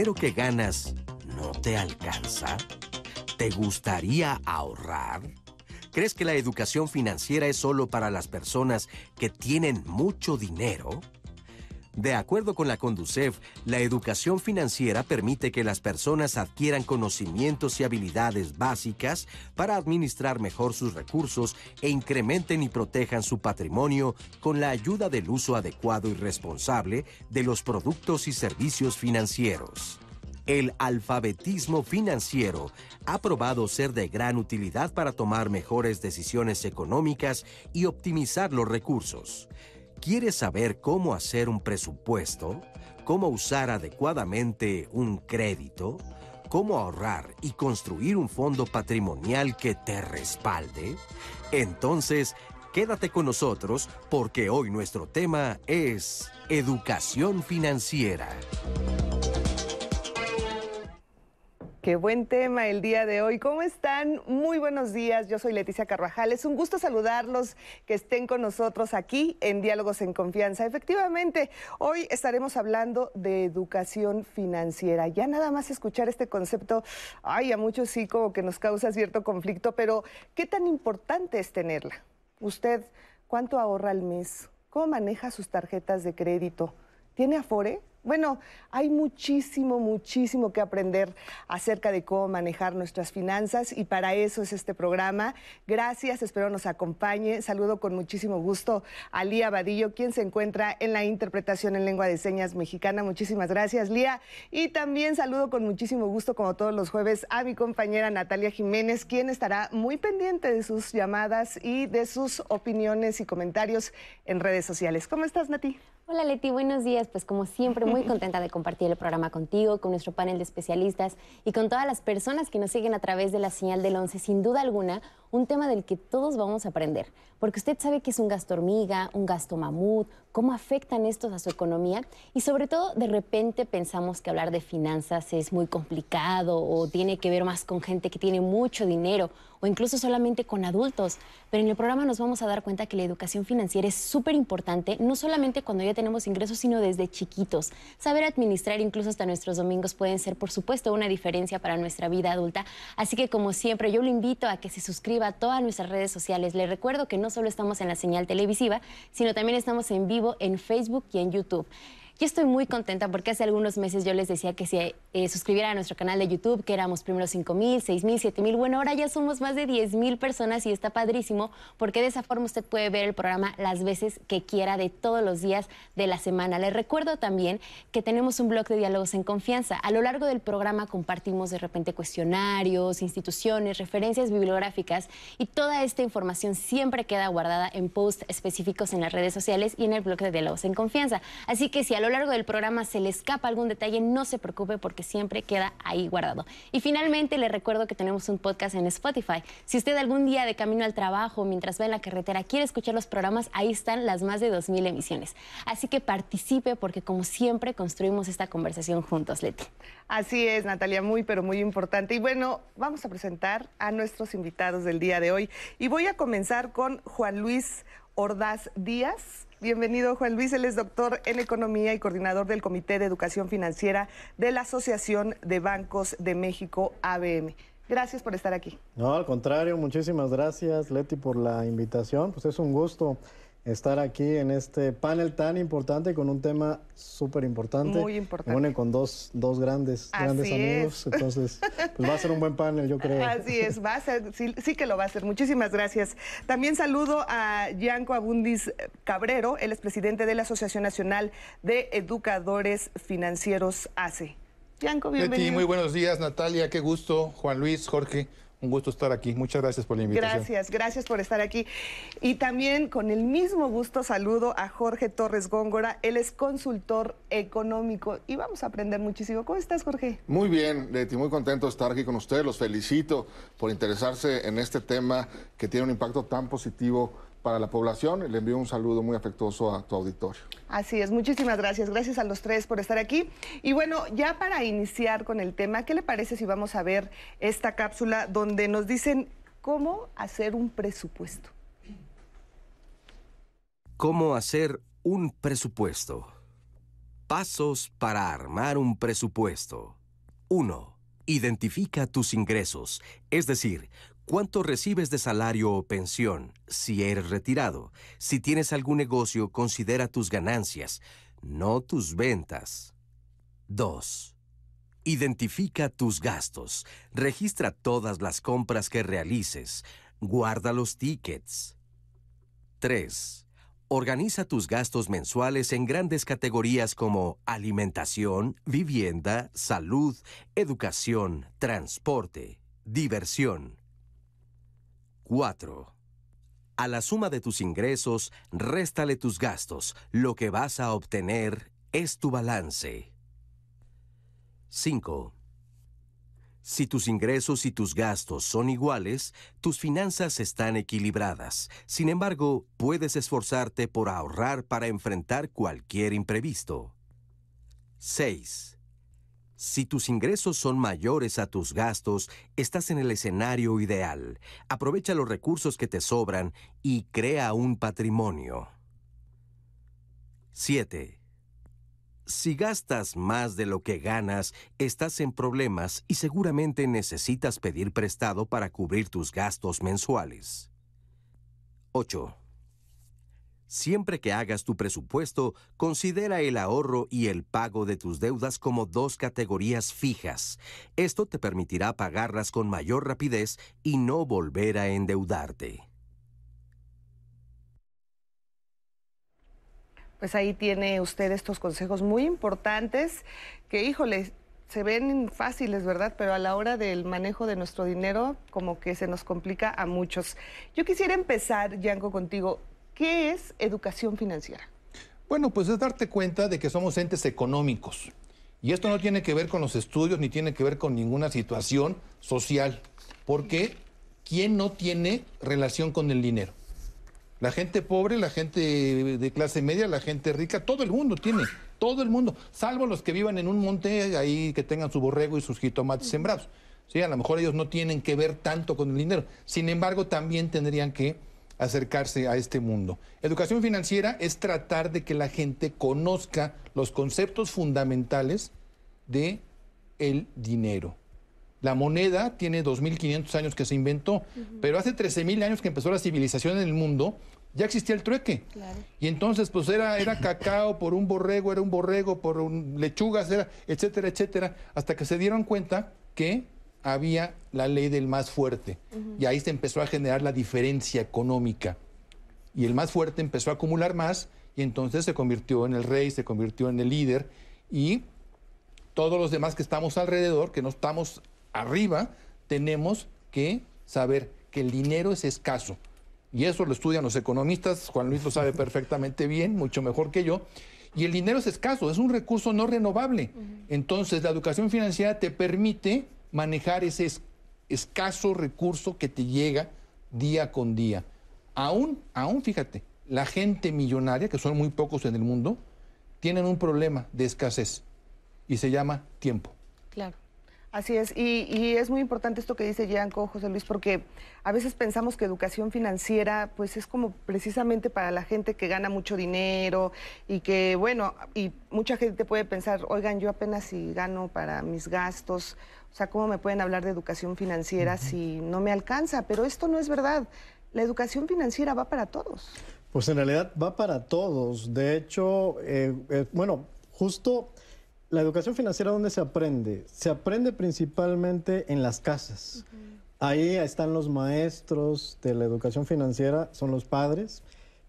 ¿El dinero que ganas no te alcanza? ¿Te gustaría ahorrar? ¿Crees que la educación financiera es solo para las personas que tienen mucho dinero? De acuerdo con la Conducef, la educación financiera permite que las personas adquieran conocimientos y habilidades básicas para administrar mejor sus recursos e incrementen y protejan su patrimonio con la ayuda del uso adecuado y responsable de los productos y servicios financieros. El alfabetismo financiero ha probado ser de gran utilidad para tomar mejores decisiones económicas y optimizar los recursos. ¿Quieres saber cómo hacer un presupuesto? ¿Cómo usar adecuadamente un crédito? ¿Cómo ahorrar y construir un fondo patrimonial que te respalde? Entonces, quédate con nosotros porque hoy nuestro tema es educación financiera. Qué buen tema el día de hoy. ¿Cómo están? Muy buenos días. Yo soy Leticia Carvajal. Es un gusto saludarlos, que estén con nosotros aquí en Diálogos en Confianza. Efectivamente, hoy estaremos hablando de educación financiera. Ya nada más escuchar este concepto, ay, a muchos sí como que nos causa cierto conflicto, pero ¿qué tan importante es tenerla? ¿Usted cuánto ahorra al mes? ¿Cómo maneja sus tarjetas de crédito? ¿Tiene Afore? Bueno, hay muchísimo, muchísimo que aprender acerca de cómo manejar nuestras finanzas y para eso es este programa. Gracias, espero nos acompañe. Saludo con muchísimo gusto a Lía Vadillo, quien se encuentra en la interpretación en lengua de señas mexicana. Muchísimas gracias, Lía. Y también saludo con muchísimo gusto, como todos los jueves, a mi compañera Natalia Jiménez, quien estará muy pendiente de sus llamadas y de sus opiniones y comentarios en redes sociales. ¿Cómo estás, Nati? Hola Leti, buenos días. Pues como siempre, muy contenta de compartir el programa contigo, con nuestro panel de especialistas y con todas las personas que nos siguen a través de la señal del 11. Sin duda alguna, un tema del que todos vamos a aprender, porque usted sabe que es un gasto hormiga, un gasto mamut, cómo afectan estos a su economía y sobre todo de repente pensamos que hablar de finanzas es muy complicado o tiene que ver más con gente que tiene mucho dinero o incluso solamente con adultos, pero en el programa nos vamos a dar cuenta que la educación financiera es súper importante, no solamente cuando ya tenemos ingresos, sino desde chiquitos. Saber administrar incluso hasta nuestros domingos pueden ser, por supuesto, una diferencia para nuestra vida adulta, así que como siempre yo lo invito a que se suscriba a todas nuestras redes sociales. Les recuerdo que no solo estamos en la señal televisiva, sino también estamos en vivo en Facebook y en YouTube. Yo estoy muy contenta porque hace algunos meses yo les decía que se eh, suscribieran a nuestro canal de YouTube, que éramos primero 5 mil, 6 mil, 7 mil. Bueno, ahora ya somos más de 10 mil personas y está padrísimo porque de esa forma usted puede ver el programa las veces que quiera de todos los días de la semana. Les recuerdo también que tenemos un blog de diálogos en confianza. A lo largo del programa compartimos de repente cuestionarios, instituciones, referencias bibliográficas y toda esta información siempre queda guardada en posts específicos en las redes sociales y en el blog de diálogos en confianza. Así que si a lo largo del programa se le escapa algún detalle, no se preocupe porque siempre queda ahí guardado. Y finalmente le recuerdo que tenemos un podcast en Spotify. Si usted algún día de camino al trabajo, mientras va en la carretera, quiere escuchar los programas, ahí están las más de 2.000 emisiones. Así que participe porque como siempre construimos esta conversación juntos, Leti. Así es, Natalia, muy pero muy importante. Y bueno, vamos a presentar a nuestros invitados del día de hoy. Y voy a comenzar con Juan Luis Ordaz Díaz. Bienvenido, Juan Luis. Él es doctor en Economía y coordinador del Comité de Educación Financiera de la Asociación de Bancos de México, ABM. Gracias por estar aquí. No, al contrario, muchísimas gracias, Leti, por la invitación. Pues es un gusto estar aquí en este panel tan importante con un tema súper importante. Muy importante. Bueno, con dos, dos grandes, grandes amigos. Entonces, pues va a ser un buen panel, yo creo. Así es, va a ser, sí, sí, que lo va a ser. Muchísimas gracias. También saludo a Yanko Abundis Cabrero, él es presidente de la Asociación Nacional de Educadores Financieros ACE. Yanko, bienvenido. muy buenos días, Natalia, qué gusto. Juan Luis, Jorge. Un gusto estar aquí. Muchas gracias por la invitación. Gracias, gracias por estar aquí. Y también con el mismo gusto saludo a Jorge Torres Góngora. Él es consultor económico y vamos a aprender muchísimo. ¿Cómo estás, Jorge? Muy bien, Leti, muy contento de estar aquí con ustedes. Los felicito por interesarse en este tema que tiene un impacto tan positivo para la población. Le envío un saludo muy afectuoso a tu auditorio. Así es, muchísimas gracias. Gracias a los tres por estar aquí. Y bueno, ya para iniciar con el tema, ¿qué le parece si vamos a ver esta cápsula donde nos dicen cómo hacer un presupuesto? ¿Cómo hacer un presupuesto? Pasos para armar un presupuesto. 1. Identifica tus ingresos, es decir, cuánto recibes de salario o pensión, si eres retirado. Si tienes algún negocio, considera tus ganancias, no tus ventas. 2. Identifica tus gastos. Registra todas las compras que realices. Guarda los tickets. 3. Organiza tus gastos mensuales en grandes categorías como alimentación, vivienda, salud, educación, transporte, diversión. 4. A la suma de tus ingresos, réstale tus gastos. Lo que vas a obtener es tu balance. 5. Si tus ingresos y tus gastos son iguales, tus finanzas están equilibradas. Sin embargo, puedes esforzarte por ahorrar para enfrentar cualquier imprevisto. 6. Si tus ingresos son mayores a tus gastos, estás en el escenario ideal. Aprovecha los recursos que te sobran y crea un patrimonio. 7. Si gastas más de lo que ganas, estás en problemas y seguramente necesitas pedir prestado para cubrir tus gastos mensuales. 8. Siempre que hagas tu presupuesto, considera el ahorro y el pago de tus deudas como dos categorías fijas. Esto te permitirá pagarlas con mayor rapidez y no volver a endeudarte. Pues ahí tiene usted estos consejos muy importantes que, híjole, se ven fáciles, ¿verdad? Pero a la hora del manejo de nuestro dinero, como que se nos complica a muchos. Yo quisiera empezar, Yanko, contigo. ¿Qué es educación financiera? Bueno, pues es darte cuenta de que somos entes económicos. Y esto no tiene que ver con los estudios ni tiene que ver con ninguna situación social. Porque ¿quién no tiene relación con el dinero? La gente pobre, la gente de clase media, la gente rica, todo el mundo tiene, todo el mundo, salvo los que vivan en un monte ahí que tengan su borrego y sus jitomates sembrados. Sí, a lo mejor ellos no tienen que ver tanto con el dinero. Sin embargo, también tendrían que acercarse a este mundo. Educación financiera es tratar de que la gente conozca los conceptos fundamentales de el dinero. La moneda tiene 2.500 años que se inventó, pero hace 13.000 años que empezó la civilización en el mundo, ya existía el trueque. Y entonces, pues era, era cacao por un borrego, era un borrego por un, lechugas, era, etcétera, etcétera, hasta que se dieron cuenta que había la ley del más fuerte. Y ahí se empezó a generar la diferencia económica. Y el más fuerte empezó a acumular más y entonces se convirtió en el rey, se convirtió en el líder y todos los demás que estamos alrededor, que no estamos arriba, tenemos que saber que el dinero es escaso. Y eso lo estudian los economistas, Juan Luis lo sabe perfectamente bien, mucho mejor que yo. Y el dinero es escaso, es un recurso no renovable. Entonces, la educación financiera te permite manejar ese escaso recurso que te llega día con día. Aún, aún, fíjate, la gente millonaria, que son muy pocos en el mundo, tienen un problema de escasez y se llama tiempo. Claro. Así es, y, es muy importante esto que dice Gianco, José Luis, porque a veces pensamos que educación financiera pues es como precisamente para la gente que gana mucho dinero y que, bueno, y mucha gente puede pensar, oigan, yo apenas si gano para mis gastos, o sea, ¿cómo me pueden hablar de educación financiera si no me alcanza? Pero esto no es verdad, la educación financiera va para todos. Pues en realidad va para todos, de hecho, eh, eh, bueno, justo la educación financiera, ¿dónde se aprende? Se aprende principalmente en las casas. Ahí están los maestros de la educación financiera, son los padres,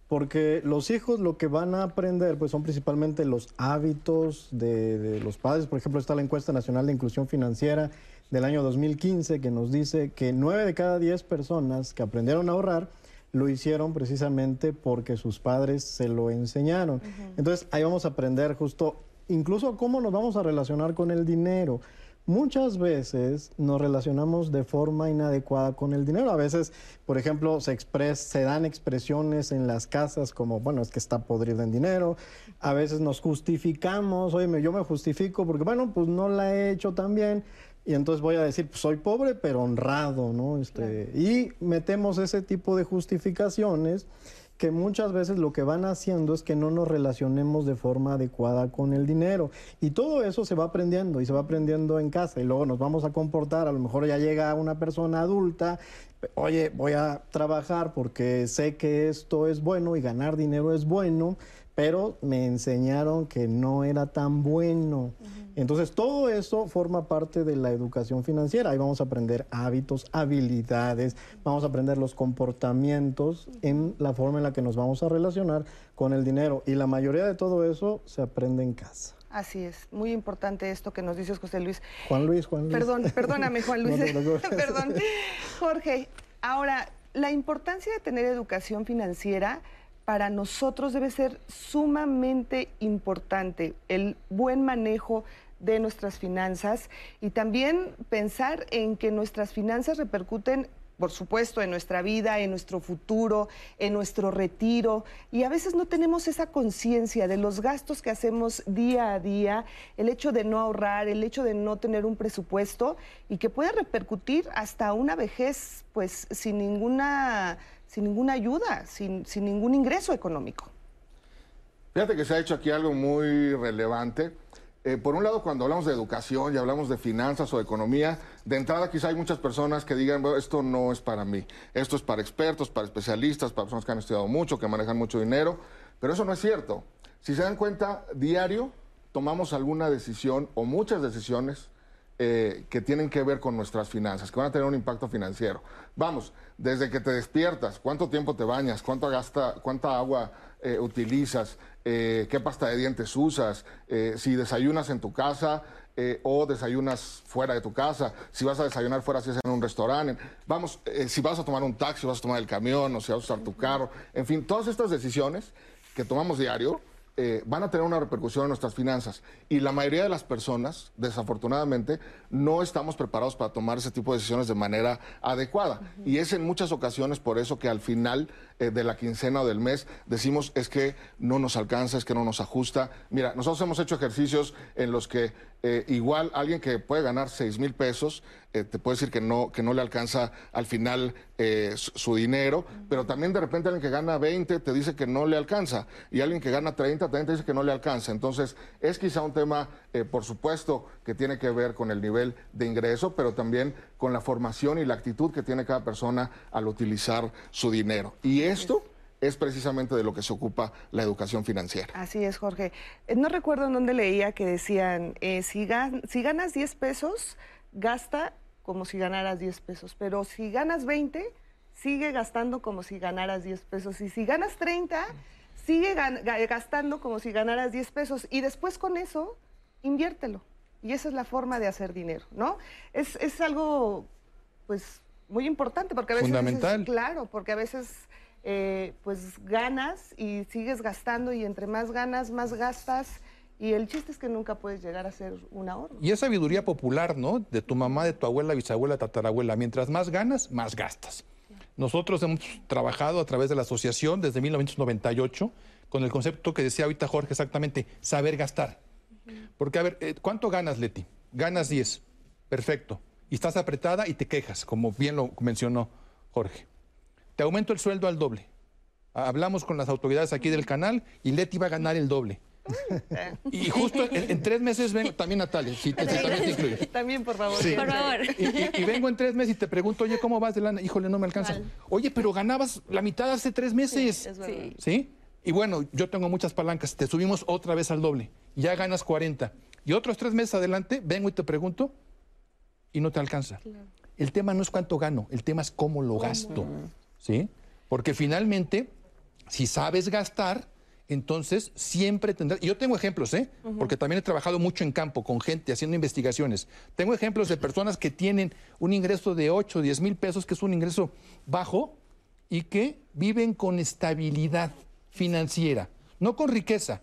porque los hijos lo que van a aprender pues son principalmente los hábitos de, de los padres. Por ejemplo, está la encuesta nacional de inclusión financiera del año 2015 que nos dice que nueve de cada diez personas que aprendieron a ahorrar lo hicieron precisamente porque sus padres se lo enseñaron. Entonces ahí vamos a aprender justo incluso cómo nos vamos a relacionar con el dinero. Muchas veces nos relacionamos de forma inadecuada con el dinero. A veces, por ejemplo, se, se dan expresiones en las casas como, bueno, es que está podrido en dinero. A veces nos justificamos, oye, yo me justifico porque, bueno, pues no la he hecho tan bien. Y entonces voy a decir, pues soy pobre pero honrado, ¿no? Este, Y metemos ese tipo de justificaciones que muchas veces lo que van haciendo es que no nos relacionemos de forma adecuada con el dinero. Y todo eso se va aprendiendo y se va aprendiendo en casa y luego nos vamos a comportar. A lo mejor ya llega una persona adulta, oye, voy a trabajar porque sé que esto es bueno y ganar dinero es bueno pero me enseñaron que no era tan bueno. Entonces, todo eso forma parte de la educación financiera. Ahí vamos a aprender hábitos, habilidades, vamos a aprender los comportamientos en la forma en la que nos vamos a relacionar con el dinero. Y la mayoría de todo eso se aprende en casa. Así es, muy importante esto que nos dices, José Luis. Juan Luis, Juan Luis. Perdón, perdóname, Juan Luis. Perdón. Jorge, ahora, la importancia de tener educación financiera para nosotros debe ser sumamente importante el buen manejo de nuestras finanzas y también pensar en que nuestras finanzas repercuten por supuesto, en nuestra vida, en nuestro futuro, en nuestro retiro. Y a veces no tenemos esa conciencia de los gastos que hacemos día a día, el hecho de no ahorrar, el hecho de no tener un presupuesto y que puede repercutir hasta una vejez, pues sin ninguna sin ninguna ayuda, sin, ningún ingreso económico. Fíjate que se ha hecho aquí algo muy relevante. Eh, por un lado, cuando hablamos de educación y hablamos de finanzas o economía, de entrada quizá hay muchas personas que digan, esto no es para mí, esto es para expertos, para especialistas, para personas que han estudiado mucho, que manejan mucho dinero, pero eso no es cierto. Si se dan cuenta, diario tomamos alguna decisión o muchas decisiones eh, que tienen que ver con nuestras finanzas, que van a tener un impacto financiero. Vamos, desde que te despiertas, cuánto tiempo te bañas, cuánto gasta, cuánta agua eh, utilizas, eh, qué pasta de dientes usas, si desayunas en tu casa o desayunas fuera de tu casa, si vas a desayunar fuera si es en un restaurante, vamos, si vas a tomar un taxi, vas a tomar el camión o si vas a usar tu carro, en fin, todas estas decisiones que tomamos diario eh, van a tener una repercusión en nuestras finanzas. Y la mayoría de las personas, desafortunadamente, no estamos preparados para tomar ese tipo de decisiones de manera adecuada. Y es en muchas ocasiones por eso que al final eh, de la quincena o del mes decimos es que no nos alcanza, es que no nos ajusta. Mira, nosotros hemos hecho ejercicios en los que eh, igual alguien que puede ganar 6 mil pesos, te puede decir que no, que no le alcanza al final su, dinero, pero también de repente alguien que gana 20 te dice que no le alcanza y alguien que gana 30 también te dice que no le alcanza. Entonces, es quizá un tema, eh, por supuesto, que tiene que ver con el nivel de ingreso, pero también con la formación y la actitud que tiene cada persona al utilizar su dinero. Y esto es precisamente de lo que se ocupa la educación financiera. Así es, Jorge. Eh, no recuerdo en dónde leía que decían, eh, si, si ganas 10 pesos, gasta como si ganaras 10 pesos, pero si ganas 20, sigue gastando como si ganaras 10 pesos. Y si ganas 30, sigue gastando como si ganaras 10 pesos y después con eso, inviértelo. Y esa es la forma de hacer dinero, ¿no? Es, es algo, pues, muy importante porque a veces... Fundamental. claro, porque a veces, eh, pues, ganas y sigues gastando y entre más ganas, más gastas. Y el chiste es que nunca puedes llegar a ser un ahorro. Y es sabiduría popular, ¿no? De tu mamá, de tu abuela, bisabuela, tatarabuela. Mientras más ganas, más gastas. Nosotros hemos trabajado a través de la asociación desde 1998 con el concepto que decía ahorita Jorge exactamente, saber gastar. Porque, a ver, eh, ¿cuánto ganas, Leti? Ganas 10. Perfecto. Y estás apretada y te quejas, como bien lo mencionó Jorge. Te aumento el sueldo al doble. Hablamos con las autoridades aquí del canal y Leti va a ganar el doble. Y justo en, tres meses vengo, también Natalia, si, también te incluye. También, por favor. Por favor. Y, vengo en tres meses y te pregunto, oye, ¿cómo vas de lana? Híjole, no me alcanza. Oye, pero ganabas la mitad hace tres meses. Sí, sí. Y bueno, yo tengo muchas palancas, te subimos otra vez al doble, ya ganas 40. Y otros tres meses adelante, vengo y te pregunto y no te alcanza. El tema no es cuánto gano, el tema es cómo lo gasto. ¿Sí? Porque finalmente, si sabes gastar, entonces siempre tendrás. Y yo tengo ejemplos, ¿eh? Porque también he trabajado mucho en campo con gente haciendo investigaciones. Tengo ejemplos de personas que tienen un ingreso de 8, 10 mil pesos, que es un ingreso bajo, y que viven con estabilidad financiera, no con riqueza.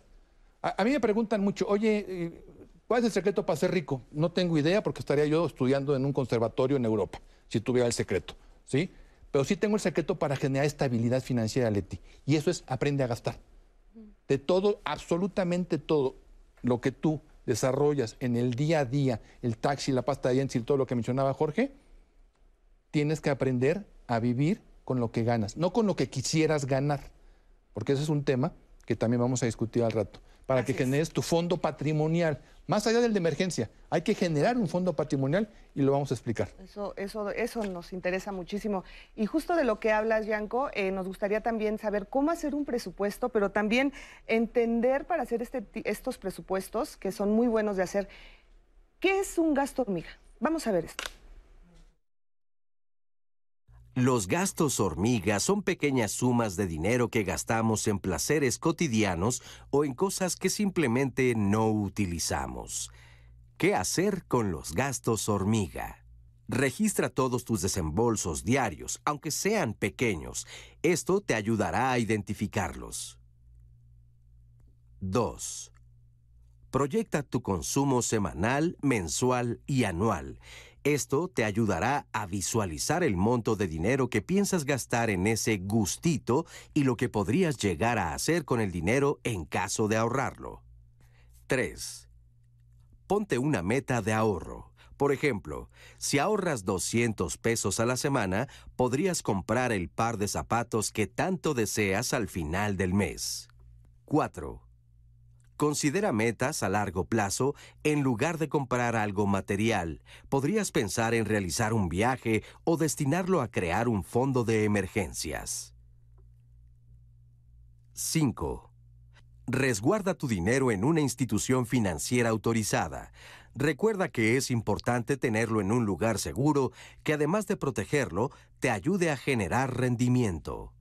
A, mí me preguntan mucho, oye, eh, ¿cuál es el secreto para ser rico? No tengo idea porque estaría yo estudiando en un conservatorio en Europa, si tuviera el secreto, ¿sí? Pero sí tengo el secreto para generar estabilidad financiera, Leti. Y eso es aprende a gastar de todo, absolutamente todo lo que tú desarrollas en el día a día, el taxi, la pasta de dientes todo lo que mencionaba Jorge, tienes que aprender a vivir con lo que ganas, no con lo que quisieras ganar. porque ese es un tema que también vamos a discutir al rato, para que generes tu fondo patrimonial, más allá del de emergencia. Hay que generar un fondo patrimonial y lo vamos a explicar. Eso, eso, eso nos interesa muchísimo. Y justo de lo que hablas, Yanko, eh, nos gustaría también saber cómo hacer un presupuesto, pero también entender para hacer este, estos presupuestos, que son muy buenos de hacer, ¿qué es un gasto hormiga? Vamos a ver esto. Los gastos hormiga son pequeñas sumas de dinero que gastamos en placeres cotidianos o en cosas que simplemente no utilizamos. ¿Qué hacer con los gastos hormiga? Registra todos tus desembolsos diarios, aunque sean pequeños. Esto te ayudará a identificarlos. 2. Proyecta tu consumo semanal, mensual y anual. Esto te ayudará a visualizar el monto de dinero que piensas gastar en ese gustito y lo que podrías llegar a hacer con el dinero en caso de ahorrarlo. 3. Ponte una meta de ahorro. Por ejemplo, si ahorras 200 pesos a la semana, podrías comprar el par de zapatos que tanto deseas al final del mes. 4. Considera metas a largo plazo en lugar de comprar algo material. Podrías pensar en realizar un viaje o destinarlo a crear un fondo de emergencias. 5. Resguarda tu dinero en una institución financiera autorizada. Recuerda que es importante tenerlo en un lugar seguro que además de protegerlo, te ayude a generar rendimiento.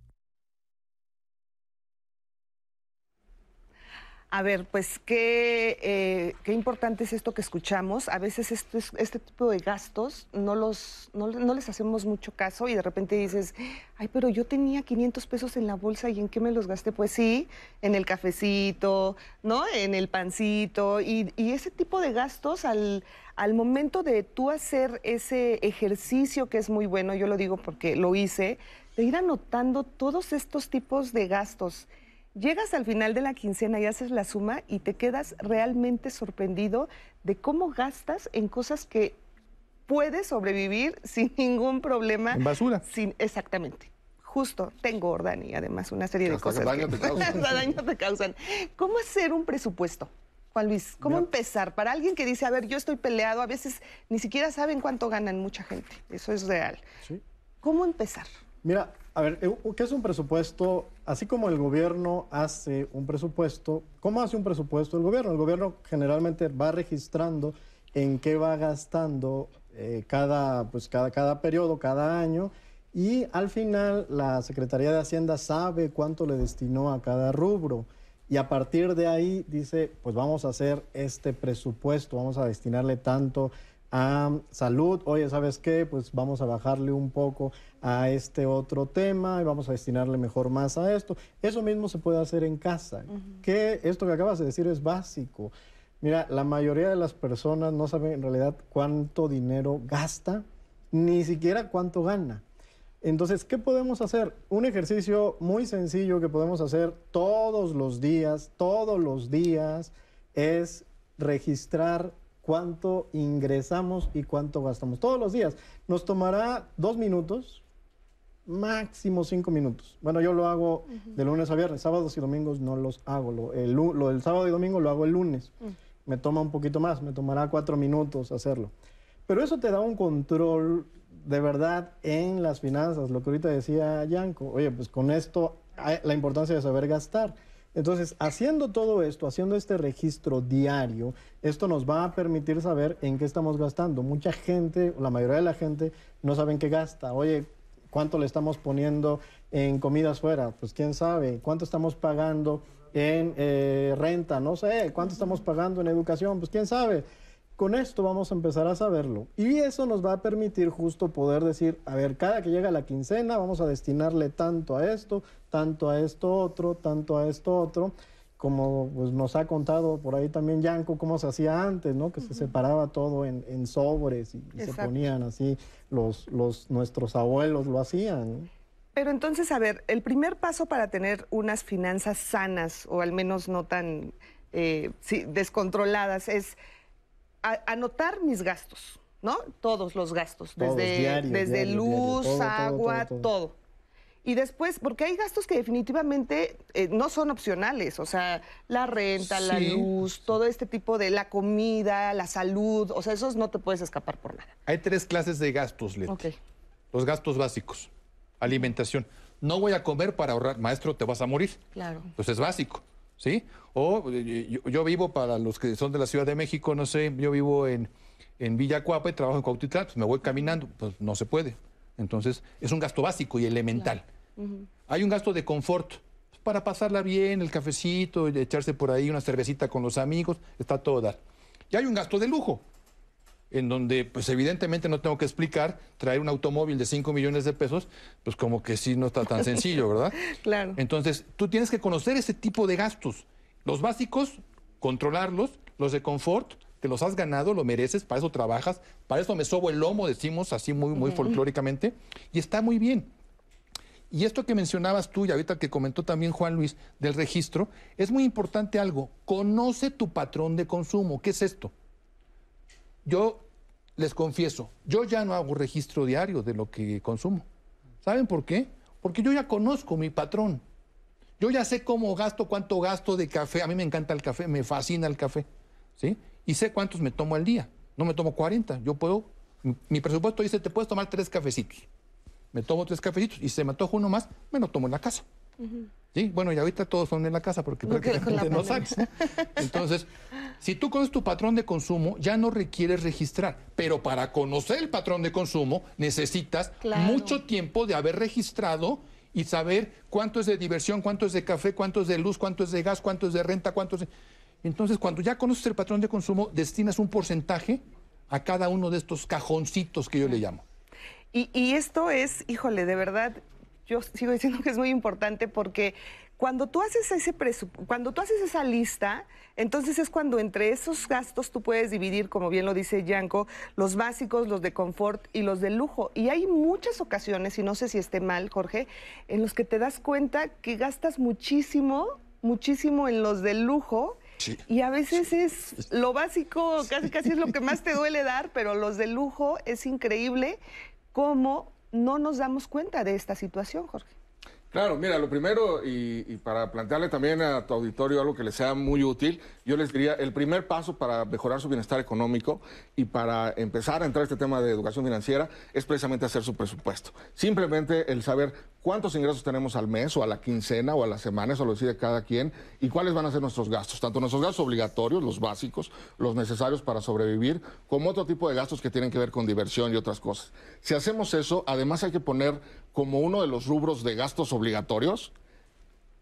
A ver, pues qué, eh, qué importante es esto que escuchamos. A veces este tipo de gastos no, los, no, les hacemos mucho caso y de repente dices, ay, pero yo tenía 500 pesos en la bolsa y ¿en qué me los gasté? Pues sí, en el cafecito, ¿no? En el pancito y, y ese tipo de gastos al, al momento de tú hacer ese ejercicio que es muy bueno, yo lo digo porque lo hice, de ir anotando todos estos tipos de gastos Llegas al final de la quincena y haces la suma y te quedas realmente sorprendido de cómo gastas en cosas que puedes sobrevivir sin ningún problema. En basura. Sin, exactamente. Justo, tengo orden y además una serie de cosas. daño te causan. daño te causan. ¿Cómo hacer un presupuesto? Juan Luis, ¿cómo empezar? Para alguien que dice, a ver, yo estoy peleado, a veces ni siquiera saben cuánto ganan mucha gente. Eso es real. ¿Sí? ¿Cómo empezar? Mira, a ver, eh, ¿qué es un presupuesto? Así como el gobierno hace un presupuesto, ¿cómo hace un presupuesto el gobierno? El gobierno generalmente va registrando en qué va gastando eh, cada, pues cada, cada periodo, cada año, y al final la Secretaría de Hacienda sabe cuánto le destinó a cada rubro. Y a partir de ahí dice, pues vamos a hacer este presupuesto, vamos a destinarle tanto a salud, oye, ¿sabes qué? Pues vamos a bajarle un poco a este otro tema y vamos a destinarle mejor más a esto. Eso mismo se puede hacer en casa. Que esto que acabas de decir es básico. Mira, la mayoría de las personas no saben en realidad cuánto dinero gasta, ni siquiera cuánto gana. Entonces, ¿qué podemos hacer? Un ejercicio muy sencillo que podemos hacer todos los días, todos los días, es registrar cuánto ingresamos y cuánto gastamos todos los días. Nos tomará dos minutos, máximo cinco minutos. Bueno, yo lo hago de lunes a viernes, sábados y domingos no los hago. Lo, el, del sábado y domingo lo hago el lunes. Mm. Me toma un poquito más, me tomará cuatro minutos hacerlo. Pero eso te da un control de verdad en las finanzas, lo que ahorita decía Yanko. Oye, pues con esto la importancia de saber gastar. Entonces, haciendo todo esto, haciendo este registro diario, esto nos va a permitir saber en qué estamos gastando. Mucha gente, la mayoría de la gente, no saben qué gasta. Oye, ¿cuánto le estamos poniendo en comidas fuera? Pues quién sabe. ¿Cuánto estamos pagando en eh, renta? No sé. ¿Cuánto estamos pagando en educación? Pues quién sabe. Con esto vamos a empezar a saberlo. Y eso nos va a permitir justo poder decir, a ver, cada que llega la quincena vamos a destinarle tanto a esto, tanto a esto otro, tanto a esto otro. Como pues, nos ha contado por ahí también Yanko, cómo se hacía antes, ¿no? Que se separaba todo en, sobres y, se ponían así, los, los, nuestros abuelos lo hacían. Pero entonces, a ver, el primer paso para tener unas finanzas sanas, o al menos no tan eh, descontroladas, es anotar mis gastos, ¿no? Todos los gastos, desde, desde luz, agua, todo, Y después, porque hay gastos que definitivamente eh, no son opcionales, o sea, la renta, la Sí. luz, todo este tipo de la comida, la salud, o sea, esos no te puedes escapar por nada. Hay tres clases de gastos, Leti. Ok. Los gastos básicos. Alimentación. No voy a comer para ahorrar. Maestro, te vas a morir. Claro. Pues es básico, ¿sí? O eh, yo, yo vivo, para los que son de la Ciudad de México, no sé, yo vivo en, en Villacuapa y trabajo en Cuautitlán, pues me voy caminando, pues no se puede. Entonces, es un gasto básico y elemental. Hay un gasto de confort, pues, para pasarla bien, el cafecito, echarse por ahí una cervecita con los amigos, está todo dar. Y hay un gasto de lujo, en donde, pues evidentemente no tengo que explicar, traer un automóvil de 5 millones de pesos, pues como que sí no está tan sencillo, ¿verdad? Claro. Entonces, tú tienes que conocer ese tipo de gastos. Los básicos, controlarlos, los de confort, te los has ganado, lo mereces, para eso trabajas, para eso me sobo el lomo, decimos así muy, muy folclóricamente, y está muy bien. Y esto que mencionabas tú y ahorita que comentó también Juan Luis del registro, es muy importante algo, conoce tu patrón de consumo. ¿Qué es esto? Yo les confieso, yo ya no hago registro diario de lo que consumo. ¿Saben por qué? Porque yo ya conozco mi patrón. Yo ya sé cómo gasto, cuánto gasto de café. A mí me encanta el café, me fascina el café. ¿Sí? Y sé cuántos me tomo al día. No me tomo 40. Yo puedo, mi- presupuesto dice, te puedes tomar tres cafecitos. Me tomo tres cafecitos y se me antoja uno más, me lo tomo en la casa. Sí, bueno, y ahorita todos son en la casa porque No prácticamente no sales. Entonces, si tú conoces tu patrón de consumo, ya no requieres registrar. Pero para conocer el patrón de consumo, necesitas Claro. mucho tiempo de haber registrado y saber cuánto es de diversión, cuánto es de café, cuánto es de luz, cuánto es de gas, cuánto es de renta, cuánto es de... Entonces, cuando ya conoces el patrón de consumo, destinas un porcentaje a cada uno de estos cajoncitos que yo le llamo. Y, y esto es, híjole, de verdad, yo sigo diciendo que es muy importante porque cuando tú haces ese cuando tú haces esa lista, entonces es cuando entre esos gastos tú puedes dividir, como bien lo dice Yanko, los básicos, los de confort y los de lujo. Y hay muchas ocasiones, y no sé si esté mal, Jorge, en los que te das cuenta que gastas muchísimo, muchísimo en los de lujo. Sí. Y a veces es lo básico, casi casi es lo que más te duele dar, pero los de lujo es increíble cómo no nos damos cuenta de esta situación, Jorge. Claro, mira, lo primero, y, para plantearle también a tu auditorio algo que les sea muy útil, yo les diría, el primer paso para mejorar su bienestar económico y para empezar a entrar a este tema de educación financiera es precisamente hacer su presupuesto. Simplemente el saber cuántos ingresos tenemos al mes o a la quincena o a la semana, eso lo decide cada quien, y cuáles van a ser nuestros gastos, tanto nuestros gastos obligatorios, los básicos, los necesarios para sobrevivir, como otro tipo de gastos que tienen que ver con diversión y otras cosas. Si hacemos eso, además hay que poner como uno de los rubros de gastos obligatorios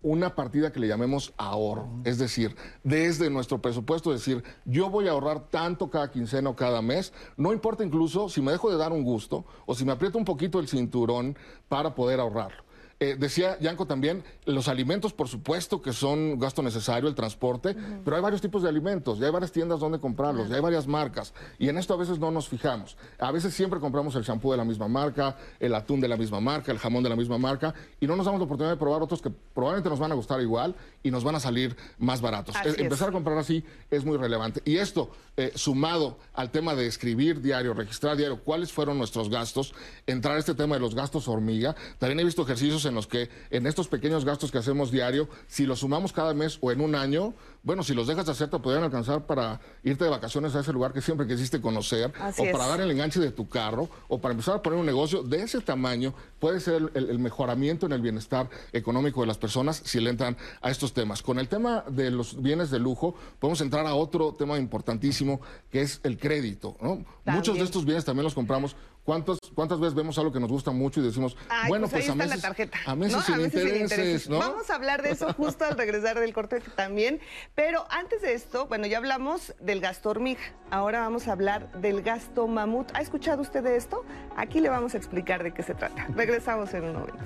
una partida que le llamemos ahorro. Es decir, desde nuestro presupuesto, decir, yo voy a ahorrar tanto cada quincena o cada mes, no importa incluso si me dejo de dar un gusto o si me aprieto un poquito el cinturón para poder ahorrarlo. Eh, decía Yanko también, los alimentos, por supuesto, que son gasto necesario, el transporte, pero hay varios tipos de alimentos, ya hay varias tiendas donde comprarlos, ya hay varias marcas, y en esto a veces no nos fijamos. A veces siempre compramos el shampoo de la misma marca, el atún de la misma marca, el jamón de la misma marca, y no nos damos la oportunidad de probar otros que probablemente nos van a gustar igual y nos van a salir más baratos. Es. Empezar a comprar así es muy relevante. Y esto, eh, sumado al tema de escribir diario, registrar diario, cuáles fueron nuestros gastos, entrar a este tema de los gastos hormiga. También he visto ejercicios en los que en estos pequeños gastos que hacemos diario, si los sumamos cada mes o en un año, bueno, si los dejas de hacer, te podrían alcanzar para irte de vacaciones a ese lugar que siempre quisiste conocer, Así o es. para dar el enganche de tu carro, o para empezar a poner un negocio de ese tamaño, puede ser el, el mejoramiento en el bienestar económico de las personas si le entran a estos temas. Con el tema de los bienes de lujo, podemos entrar a otro tema importantísimo, que es el crédito. ¿no? Muchos de estos bienes también los compramos. ¿Cuántas, ¿Cuántas veces vemos algo que nos gusta mucho y decimos, Ay, bueno, pues, pues, ahí a está meses, la tarjeta. a meses ¿no? sin A meses sin intereses. ¿no? Vamos a hablar de eso justo al regresar del corte también. Pero antes de esto, bueno, ya hablamos del gasto hormiga. Ahora vamos a hablar del gasto mamut. ¿Ha escuchado usted de esto? Aquí le vamos a explicar de qué se trata. Regresamos en un momento.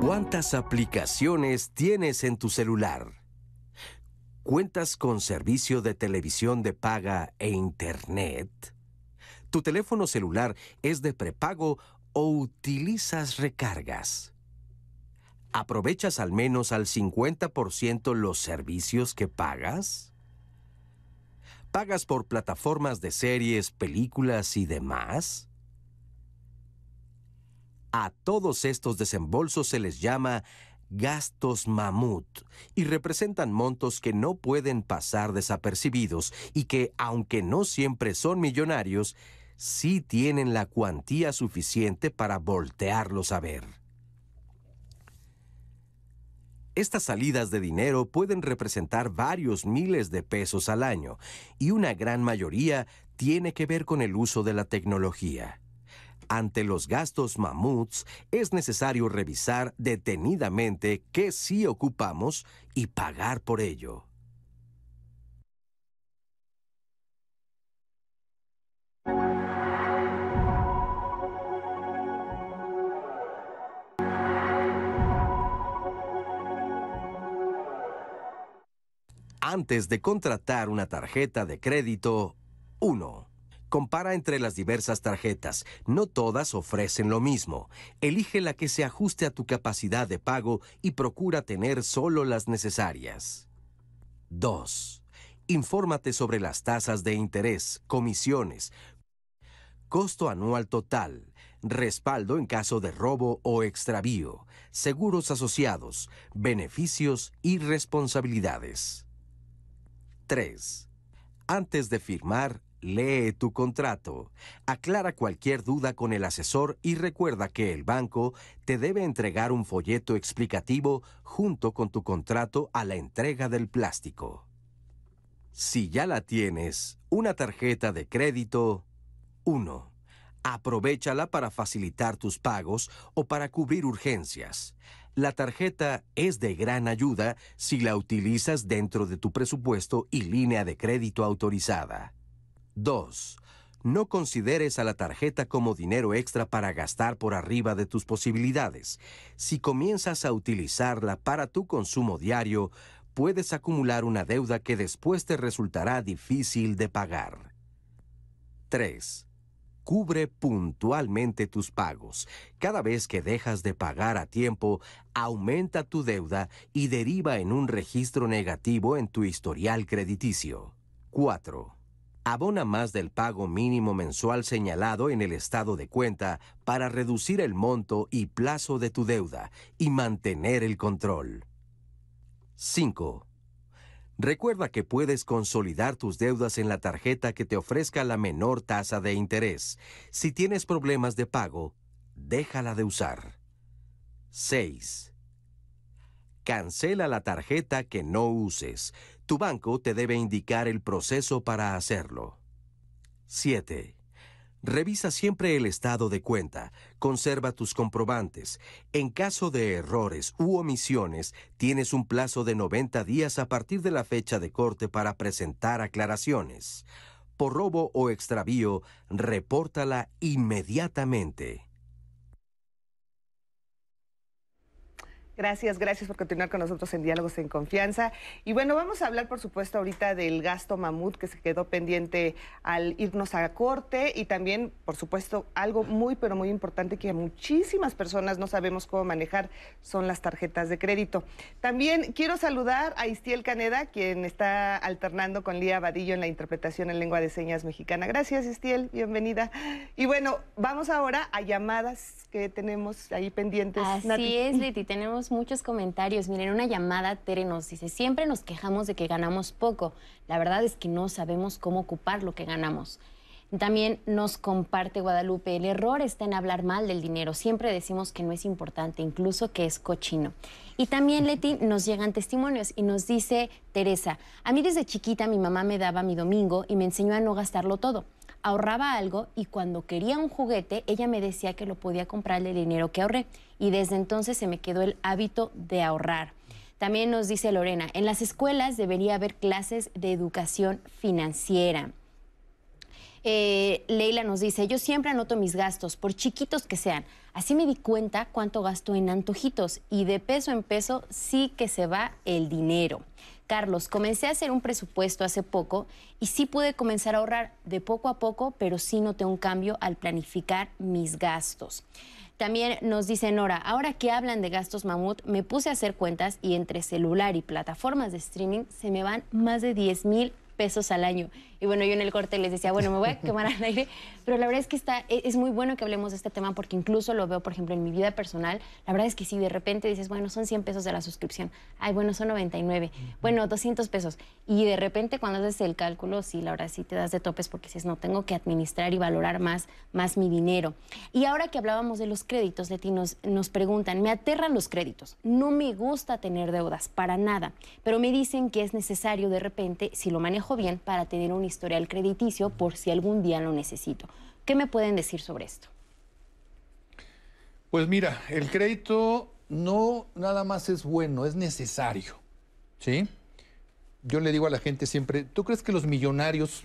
¿Cuántas aplicaciones tienes en tu celular? ¿Cuentas con servicio de televisión de paga e internet? ¿Tu teléfono celular es de prepago o utilizas recargas? ¿Aprovechas al menos al 50% los servicios que pagas? ¿Pagas por plataformas de series, películas y demás? A todos estos desembolsos se les llama gastos mamut y representan montos que no pueden pasar desapercibidos y que, aunque no siempre son millonarios, sí tienen la cuantía suficiente para voltearlos a ver. Estas salidas de dinero pueden representar varios miles de pesos al año y una gran mayoría tiene que ver con el uso de la tecnología. Ante los gastos mamuts es necesario revisar detenidamente qué sí ocupamos y pagar por ello. Antes de contratar una tarjeta de crédito, 1. Compara entre las diversas tarjetas. No todas ofrecen lo mismo. Elige la que se ajuste a tu capacidad de pago y procura tener solo las necesarias. 2. Infórmate sobre las tasas de interés, comisiones, costo anual total, respaldo en caso de robo o extravío, seguros asociados, beneficios y responsabilidades. 3. Antes de firmar, lee tu contrato. Aclara cualquier duda con el asesor y recuerda que el banco te debe entregar un folleto explicativo junto con tu contrato a la entrega del plástico. Si ya la tienes, una tarjeta de crédito 1. Aprovechala para facilitar tus pagos o para cubrir urgencias. La tarjeta es de gran ayuda si la utilizas dentro de tu presupuesto y línea de crédito autorizada. 2. No consideres a la tarjeta como dinero extra para gastar por arriba de tus posibilidades. Si comienzas a utilizarla para tu consumo diario, puedes acumular una deuda que después te resultará difícil de pagar. 3 cubre puntualmente tus pagos. Cada vez que dejas de pagar a tiempo, aumenta tu deuda y deriva en un registro negativo en tu historial crediticio. 4. Abona más del pago mínimo mensual señalado en el estado de cuenta para reducir el monto y plazo de tu deuda y mantener el control. 5. Recuerda que puedes consolidar tus deudas en la tarjeta que te ofrezca la menor tasa de interés. Si tienes problemas de pago, déjala de usar. 6. Cancela la tarjeta que no uses. Tu banco te debe indicar el proceso para hacerlo. 7. Revisa siempre el estado de cuenta, conserva tus comprobantes. En caso de errores u omisiones, tienes un plazo de 90 días a partir de la fecha de corte para presentar aclaraciones. Por robo o extravío, repórtala inmediatamente. Gracias, gracias por continuar con nosotros en Diálogos en Confianza. Y bueno, vamos a hablar, por supuesto, ahorita del gasto mamut que se quedó pendiente al irnos a corte y también, por supuesto, algo muy, pero muy importante que muchísimas personas no sabemos cómo manejar son las tarjetas de crédito. También quiero saludar a Istiel Caneda, quien está alternando con Lía Vadillo en la interpretación en lengua de señas mexicana. Gracias, Istiel, bienvenida. Y bueno, vamos ahora a llamadas que tenemos ahí pendientes. Así es, Leti, tenemos muchos comentarios. Miren, una llamada, Tere nos dice, siempre nos quejamos de que ganamos poco. La verdad es que no sabemos cómo ocupar lo que ganamos. También nos comparte Guadalupe, el error está en hablar mal del dinero. Siempre decimos que no es importante, incluso que es cochino. Y también, Leti, nos llegan testimonios y nos dice Teresa, a mí desde chiquita mi mamá me daba mi domingo y me enseñó a no gastarlo todo ahorraba algo y cuando quería un juguete, ella me decía que lo podía comprar el dinero que ahorré. Y desde entonces se me quedó el hábito de ahorrar. También nos dice Lorena, en las escuelas debería haber clases de educación financiera. Eh, Leila nos dice, yo siempre anoto mis gastos, por chiquitos que sean. Así me di cuenta cuánto gasto en antojitos y de peso en peso sí que se va el dinero. Carlos, comencé a hacer un presupuesto hace poco y sí pude comenzar a ahorrar de poco a poco, pero sí noté un cambio al planificar mis gastos. También nos dice Nora, ahora que hablan de gastos mamut, me puse a hacer cuentas y entre celular y plataformas de streaming se me van más de 10 mil pesos al año. Y bueno, yo en el corte les decía, bueno, me voy a quemar al aire, pero la verdad es que está, e, es muy bueno que hablemos de este tema porque incluso lo veo, por ejemplo, en mi vida personal. La verdad es que si de repente dices, bueno, son 100 pesos de la suscripción, ay, bueno, son 99, bueno, 200 pesos. Y de repente cuando haces el cálculo, sí, la verdad sí te das de topes porque dices, no, tengo que administrar y valorar más, más mi dinero. Y ahora que hablábamos de los créditos, Leti, nos, nos preguntan, me aterran los créditos, no me gusta tener deudas, para nada, pero me dicen que es necesario de repente, si lo manejo bien, para tener un historial crediticio por si algún día lo necesito. ¿Qué me pueden decir sobre esto? Pues mira, el crédito no nada más es bueno, es necesario. ¿Sí? Yo le digo a la gente siempre, ¿tú crees que los millonarios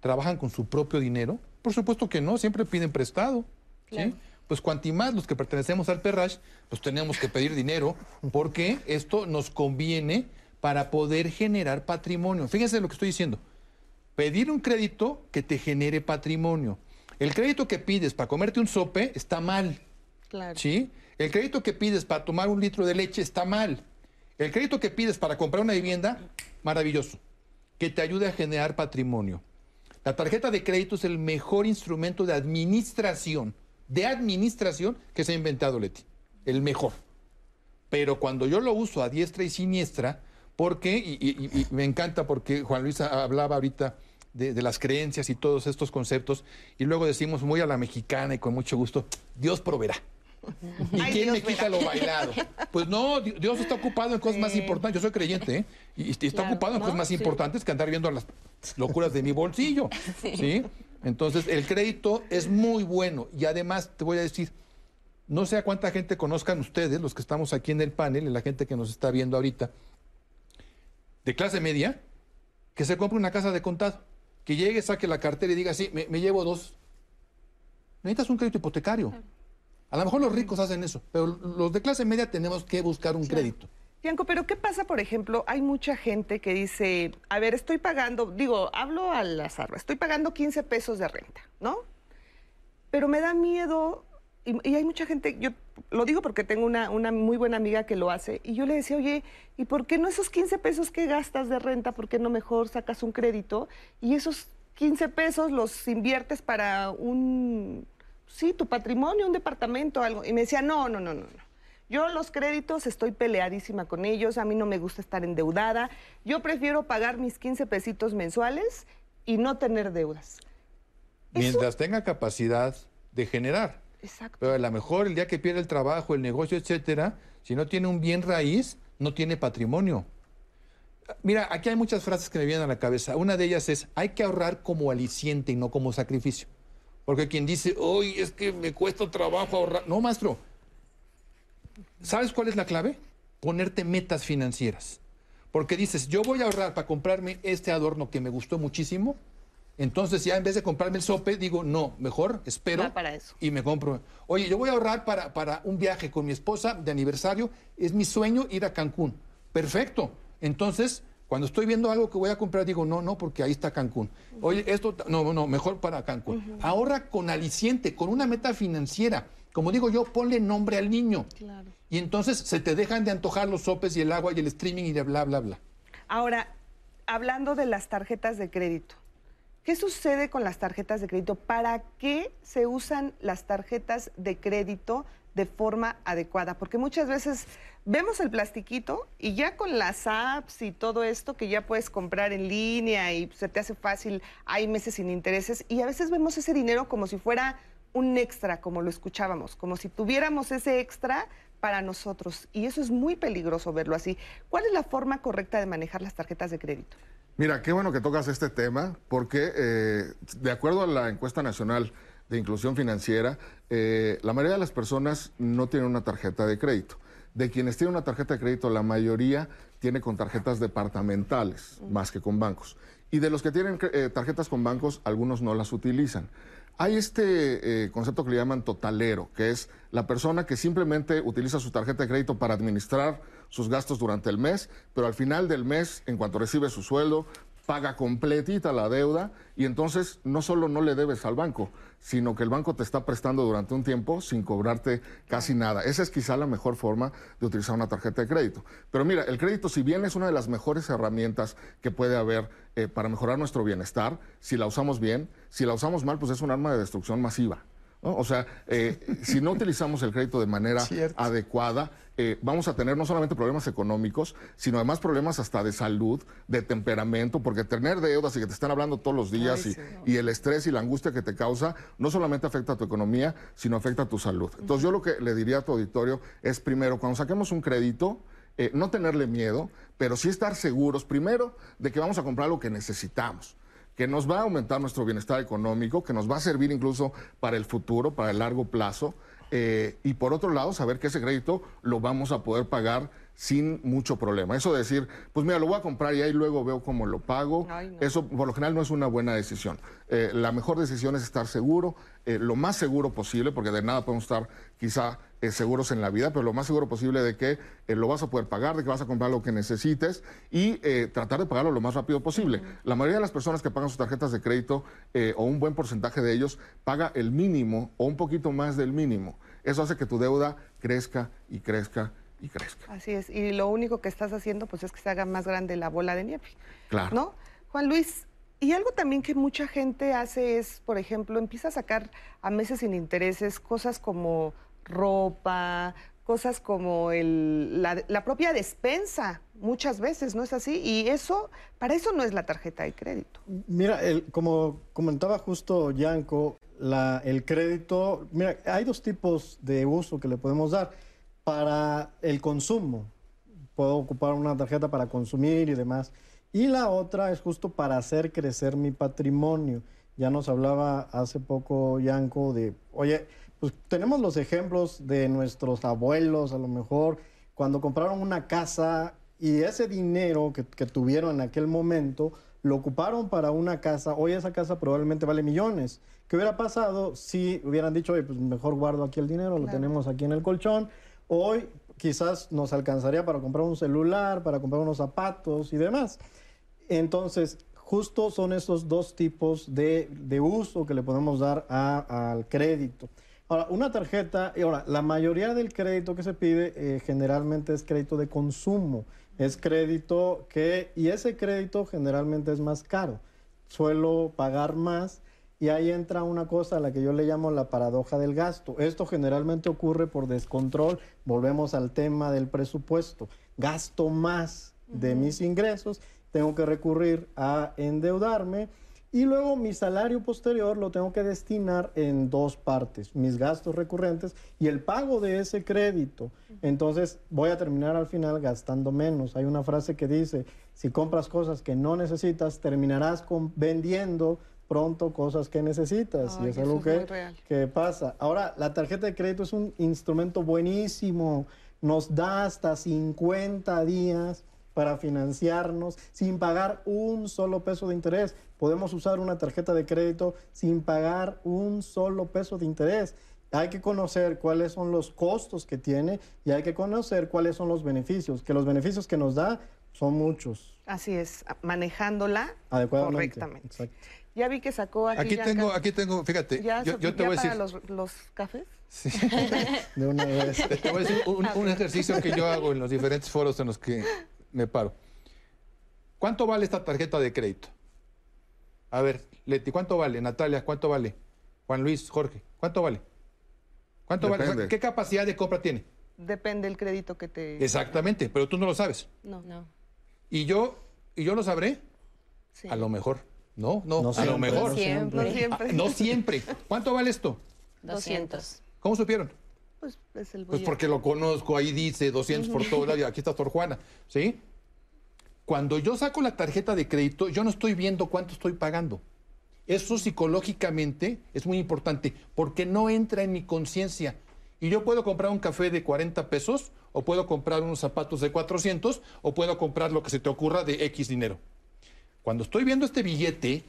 trabajan con su propio dinero? Por supuesto que no, siempre piden prestado. ¿sí? Pues cuanti más los que pertenecemos al Perrash, pues tenemos que pedir dinero porque esto nos conviene para poder generar patrimonio. Fíjense lo que estoy diciendo. Pedir un crédito que te genere patrimonio. El crédito que pides para comerte un sope está mal. Claro. ¿Sí? El crédito que pides para tomar un litro de leche está mal. El crédito que pides para comprar una vivienda, maravilloso. Que te ayude a generar patrimonio. La tarjeta de crédito es el mejor instrumento de administración, de administración que se ha inventado Leti. El mejor. Pero cuando yo lo uso a diestra y siniestra, porque, y, y- y me encanta porque Juan Luis hablaba ahorita de, de las creencias y todos estos conceptos, y luego decimos muy a la mexicana y con mucho gusto, Dios proveerá. ¿Y Ay, quién Dios me quita verá. lo bailado? Pues no, Di- Dios está ocupado en cosas más importantes. Yo soy creyente, ¿eh? Y, está Claro, ocupado en ¿no? cosas más Sí. importantes que andar viendo las locuras de mi bolsillo. Sí. Entonces, el crédito es muy bueno. Y además, te voy a decir, no sé a cuánta gente conozcan ustedes, los que estamos aquí en el panel, y la gente que nos está viendo ahorita, de clase media, que se compre una casa de contado. Que llegue, saque la cartera y diga, sí, me, me llevo dos. Necesitas un crédito hipotecario. A lo mejor los ricos hacen eso, pero los de clase media tenemos que buscar un crédito. Bianco, pero ¿qué pasa, por ejemplo? Hay mucha gente que dice, a ver, estoy pagando, digo, hablo al azar, estoy pagando 15 pesos de renta, ¿no? Pero me da miedo, y, y hay mucha gente, yo lo digo porque tengo una, una muy buena amiga que lo hace, y yo le decía, oye, ¿y por qué no esos 15 pesos que gastas de renta, por qué no mejor sacas un crédito y esos 15 pesos los inviertes para un, sí, tu patrimonio, un departamento, algo? Y me decía, no, no, no, no, no. Yo los créditos estoy peleadísima con ellos, a mí no me gusta estar endeudada. Yo prefiero pagar mis 15 pesitos mensuales y no tener deudas. Mientras tenga capacidad de generar. Exacto. Pero a lo mejor el día que pierde el trabajo, el negocio, etcétera, si no tiene un bien raíz, no tiene patrimonio. Mira, aquí hay muchas frases que me vienen a la cabeza. Una de ellas es, hay que ahorrar como aliciente y no como sacrificio. Porque quien dice, hoy es que me cuesta trabajo ahorrar. No, maestro. ¿Sabes cuál es la clave? Ponerte metas financieras. Porque dices, yo voy a ahorrar para comprarme este adorno que me gustó muchísimo. Entonces ya en vez de comprarme el sope, digo, no, mejor espero Va para eso. y me compro. Oye, yo voy a ahorrar para, para un viaje con mi esposa de aniversario. Es mi sueño ir a Cancún. Perfecto. Entonces, cuando estoy viendo algo que voy a comprar, digo, no, no, porque ahí está Cancún. Oye, esto, no, no, mejor para Cancún. Ahorra con aliciente, con una meta financiera. Como digo yo, ponle nombre al niño. Claro. Y entonces se te dejan de antojar los sopes y el agua y el streaming y de bla, bla, bla. Ahora, hablando de las tarjetas de crédito, ¿qué sucede con las tarjetas de crédito? ¿Para qué se usan las tarjetas de crédito de forma adecuada? Porque muchas veces vemos el plastiquito y ya con las apps y todo esto que ya puedes comprar en línea y se te hace fácil, hay meses sin intereses y a veces vemos ese dinero como si fuera un extra, como lo escuchábamos, como si tuviéramos ese extra para nosotros. Y eso es muy peligroso verlo así. ¿Cuál es la forma correcta de manejar las tarjetas de crédito? Mira, qué bueno que tocas este tema, porque eh, de acuerdo a la encuesta nacional de inclusión financiera, eh, la mayoría de las personas no tienen una tarjeta de crédito. De quienes tienen una tarjeta de crédito, la mayoría tiene con tarjetas departamentales, más que con bancos. Y de los que tienen eh, tarjetas con bancos, algunos no las utilizan. Hay este eh, concepto que le llaman totalero, que es la persona que simplemente utiliza su tarjeta de crédito para administrar sus gastos durante el mes, pero al final del mes, en cuanto recibe su sueldo, paga completita la deuda y entonces no solo no le debes al banco, sino que el banco te está prestando durante un tiempo sin cobrarte casi nada. Esa es quizá la mejor forma de utilizar una tarjeta de crédito. Pero mira, el crédito, si bien es una de las mejores herramientas que puede haber eh, para mejorar nuestro bienestar, si la usamos bien, si la usamos mal, pues es un arma de destrucción masiva. O sea, eh, si no utilizamos el crédito de manera adecuada, eh, vamos a tener no solamente problemas económicos, sino además problemas hasta de salud, de temperamento, porque tener deudas y que te están hablando todos los días y, el estrés y la angustia que te causa, no solamente afecta a tu economía, sino afecta a tu salud. Entonces yo lo que le diría a tu auditorio es primero, cuando saquemos un crédito, eh, no tenerle miedo, pero sí estar seguros, primero, de que vamos a comprar lo que necesitamos que nos va a aumentar nuestro bienestar económico, que nos va a servir incluso para el futuro, para el largo plazo. Eh, y por otro lado, saber que ese crédito lo vamos a poder pagar sin mucho problema. Eso de decir, pues mira, lo voy a comprar y ahí luego veo cómo lo pago, eso por lo general no es una buena decisión. Eh, la mejor decisión es estar seguro, eh, lo más seguro posible, porque de nada podemos estar quizá eh, seguros en la vida, pero lo más seguro posible de que eh, lo vas a poder pagar, de que vas a comprar lo que necesites y tratar de pagarlo lo más rápido posible. La mayoría de las personas que pagan sus tarjetas de crédito o un buen porcentaje de ellos paga el mínimo o un poquito más del mínimo. Eso hace que tu deuda crezca y crezca y crezca. Así es, y lo único que estás haciendo pues es que se haga más grande la bola de nieve. Claro. ¿No? Juan Luis, y algo también que mucha gente hace es, por ejemplo, empieza a sacar a meses sin intereses cosas como ropa, cosas como la, propia despensa, muchas veces, ¿no es así? Y eso, para eso no es la tarjeta de crédito. Mira, el, como comentaba justo Yanko, el crédito, mira, hay dos tipos de uso que le podemos dar. Para el consumo, puedo ocupar una tarjeta para consumir y demás. Y la otra es justo para hacer crecer mi patrimonio. Ya nos hablaba hace poco Yanko de, oye, pues tenemos los ejemplos de nuestros abuelos, a lo mejor, cuando compraron una casa y ese dinero que, tuvieron en aquel momento lo ocuparon para una casa. Hoy esa casa probablemente vale millones. ¿Qué hubiera pasado si hubieran dicho, oye, pues mejor guardo aquí el dinero, lo tenemos aquí en el colchón? Hoy quizás nos alcanzaría para comprar un celular, para comprar unos zapatos y demás. Entonces, justo son esos dos tipos de, uso que le podemos dar al crédito. Ahora, una tarjeta, y ahora, la mayoría del crédito que se pide eh, generalmente es crédito de consumo. Es crédito que, y ese crédito generalmente es más caro. Suelo pagar más y ahí entra una cosa a la que yo le llamo la paradoja del gasto. Esto generalmente ocurre por descontrol. Volvemos al tema del presupuesto. Gasto más de mis ingresos tengo que recurrir a endeudarme y luego mi salario posterior lo tengo que destinar en dos partes, mis gastos recurrentes y el pago de ese crédito. Entonces voy a terminar al final gastando menos. Hay una frase que dice, si compras cosas que no necesitas, terminarás vendiendo pronto cosas que necesitas. y es algo que, que pasa. Ahora, la tarjeta de crédito es un instrumento buenísimo. Nos da hasta 50 días para financiarnos sin pagar un solo peso de interés. Podemos usar una tarjeta de crédito sin pagar un solo peso de interés. Hay que conocer cuáles son los costos que tiene y hay que conocer cuáles son los beneficios, que los beneficios que nos da son muchos. Así es, manejándola correctamente. Ya vi que sacó aquí. Aquí tengo, aquí tengo, fíjate. yo, te voy a decir. Los, los cafés? Sí. De una vez. Te voy a decir un ejercicio que yo hago en los diferentes foros en los que me paro. ¿Cuánto vale esta tarjeta de crédito? A ver, Leti, ¿cuánto vale? Natalia, ¿cuánto vale? Juan Luis, Jorge, ¿cuánto vale? ¿Cuánto vale? ¿Qué capacidad de compra tiene? Depende del crédito que te... Exactamente, pero tú no lo sabes. No. no. ¿Y yo, ¿y yo lo sabré? Sí. A lo mejor. No, no, a lo mejor. No siempre. No siempre. no siempre. ¿Cuánto vale esto? 200. ¿Cómo supieron? Pues es el Pues porque lo conozco, ahí dice 200 por todo lado, aquí está Sor Juana, ¿sí? Cuando yo saco la tarjeta de crédito, yo no estoy viendo cuánto estoy pagando. Eso psicológicamente es muy importante porque no entra en mi conciencia. Y yo puedo comprar un café de 40 pesos, o puedo comprar unos zapatos de 400, o puedo comprar lo que se te ocurra de X dinero. Cuando estoy viendo este billete,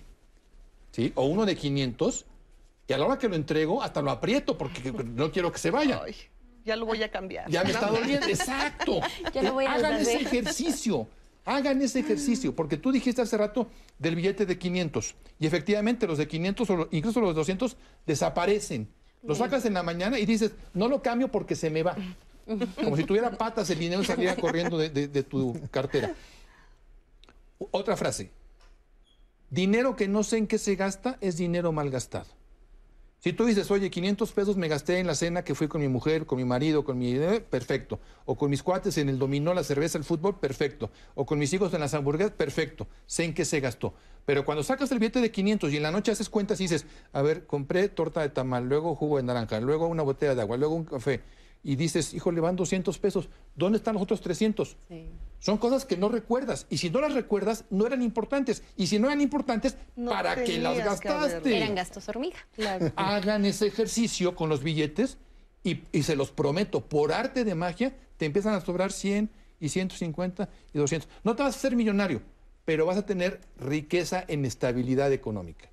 ¿sí? O uno de 500, y a la hora que lo entrego, hasta lo aprieto porque no quiero que se vaya. ya lo voy a cambiar. Ya me está doliendo. Exacto. Ya lo voy a Hagan ese ejercicio. Hagan ese ejercicio, porque tú dijiste hace rato del billete de 500 y efectivamente los de 500 o incluso los de 200 desaparecen. Lo sacas en la mañana y dices, no lo cambio porque se me va. Como si tuviera patas el dinero saliera corriendo de, de tu cartera. Otra frase. Dinero que no sé en qué se gasta es dinero mal gastado. Si tú dices, oye, 500 pesos me gasté en la cena que fui con mi mujer, con mi marido, con mi... Eh, perfecto. O con mis cuates en el dominó, la cerveza, el fútbol, perfecto. O con mis hijos en las hamburguesas, perfecto. Sé en qué se gastó. Pero cuando sacas el billete de 500 y en la noche haces cuentas y dices, a ver, compré torta de tamal, luego jugo de naranja, luego una botella de agua, luego un café, y dices, híjole, van 200 pesos, ¿dónde están los otros 300? Son cosas que no recuerdas. Y si no las recuerdas, no eran importantes. Y si no eran importantes, ¿para qué las gastaste? eran gastos hormiga. Hagan ese ejercicio con los billetes y, y, se los prometo, por arte de magia, te empiezan a sobrar 100 y 150 y 200. No te vas a hacer millonario, pero vas a tener riqueza en estabilidad económica.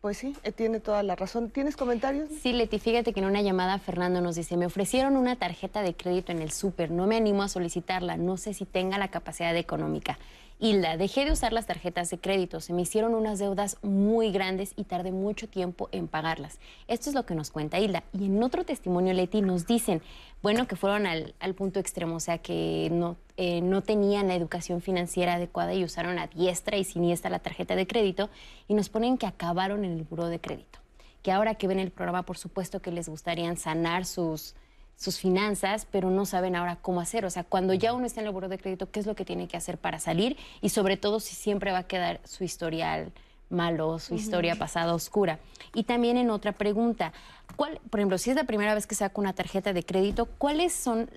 Pues sí, eh, tiene toda la razón. ¿Tienes comentarios? Sí, Leti, fíjate que en una llamada Fernando nos dice, me ofrecieron una tarjeta de crédito en el súper, no me animo a solicitarla, no sé si tenga la capacidad económica. Hilda, dejé de usar las tarjetas de crédito, se me hicieron unas deudas muy grandes y tardé mucho tiempo en pagarlas. Esto es lo que nos cuenta Hilda. Y en otro testimonio, Leti, nos dicen, bueno, que fueron al, punto extremo, o sea, que no, eh, no tenían la educación financiera adecuada y usaron a diestra y siniestra la tarjeta de crédito y nos ponen que acabaron en el buró de crédito. Que ahora que ven el programa, por supuesto que les gustaría sanar sus sus finanzas, pero no saben ahora cómo hacer. O sea, cuando ya uno está en el buro de crédito, ¿qué es lo que tiene que hacer para salir? Y sobre todo si siempre va a quedar su historial malo, su historia pasada oscura. Y también en otra pregunta, ¿cuál, por ejemplo, si es la primera vez que saco una tarjeta de crédito, ¿cuáles son,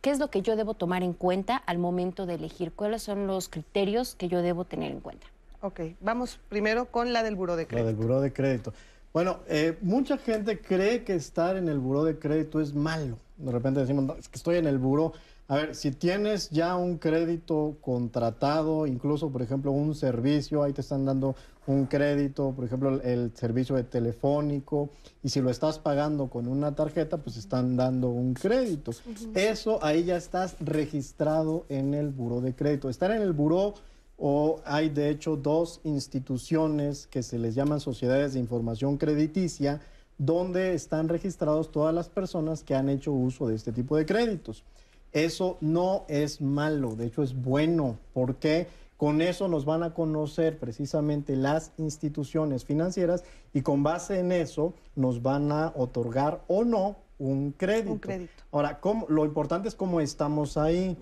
qué es lo que yo debo tomar en cuenta al momento de elegir? ¿Cuáles son los criterios que yo debo tener en cuenta? Ok, vamos primero con la del buro de crédito. La del buro de crédito. Bueno, eh, mucha gente cree que estar en el buro de crédito es malo de repente decimos, es que estoy en el buro. A ver, si tienes ya un crédito contratado, incluso, por ejemplo, un servicio, ahí te están dando un crédito, por ejemplo, el, servicio de telefónico, y si lo estás pagando con una tarjeta, pues están dando un crédito. Eso ahí ya estás registrado en el buro de crédito. Estar en el buro o hay de hecho dos instituciones que se les llaman sociedades de información crediticia, donde están registrados todas las personas que han hecho uso de este tipo de créditos. Eso no es malo, de hecho es bueno, porque con eso nos van a conocer precisamente las instituciones financieras y con base en eso nos van a otorgar o no un crédito. Ahora, lo importante es cómo estamos ahí.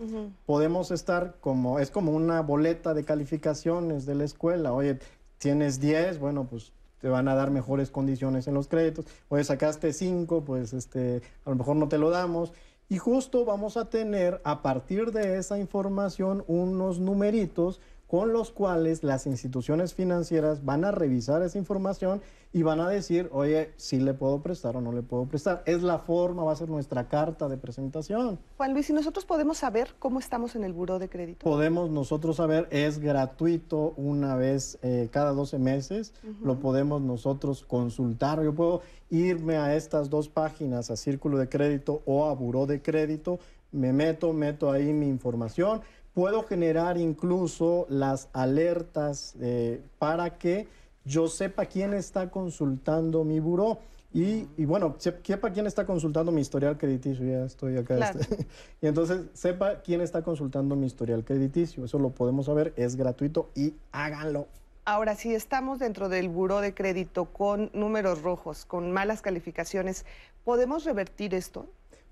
Podemos estar como, es como una boleta de calificaciones de la escuela. Oye, tienes 10, bueno, pues te van a dar mejores condiciones en los créditos. Oye, sacaste 5, pues este, a lo mejor no te lo damos. Y justo vamos a tener a partir de esa información unos numeritos con los cuales las instituciones financieras van a revisar esa información y van a decir, oye, si le puedo prestar o no le puedo prestar. Es la forma, va a ser nuestra carta de presentación. Juan Luis, ¿y nosotros podemos saber cómo estamos en el buró de crédito? Podemos nosotros saber, es gratuito una vez eh, cada 12 meses, lo podemos nosotros consultar. Yo puedo irme a estas dos páginas, a Círculo de Crédito o a Buró de Crédito, me meto, meto ahí mi información puedo generar incluso las alertas eh, para que yo sepa quién está consultando mi buró. Y, bueno, sepa quién está consultando mi historial crediticio, ya estoy acá. Este, y entonces sepa quién está consultando mi historial crediticio. Eso lo podemos saber, es gratuito y háganlo. Ahora, si estamos dentro del buró de crédito con números rojos, con malas calificaciones, ¿podemos revertir esto?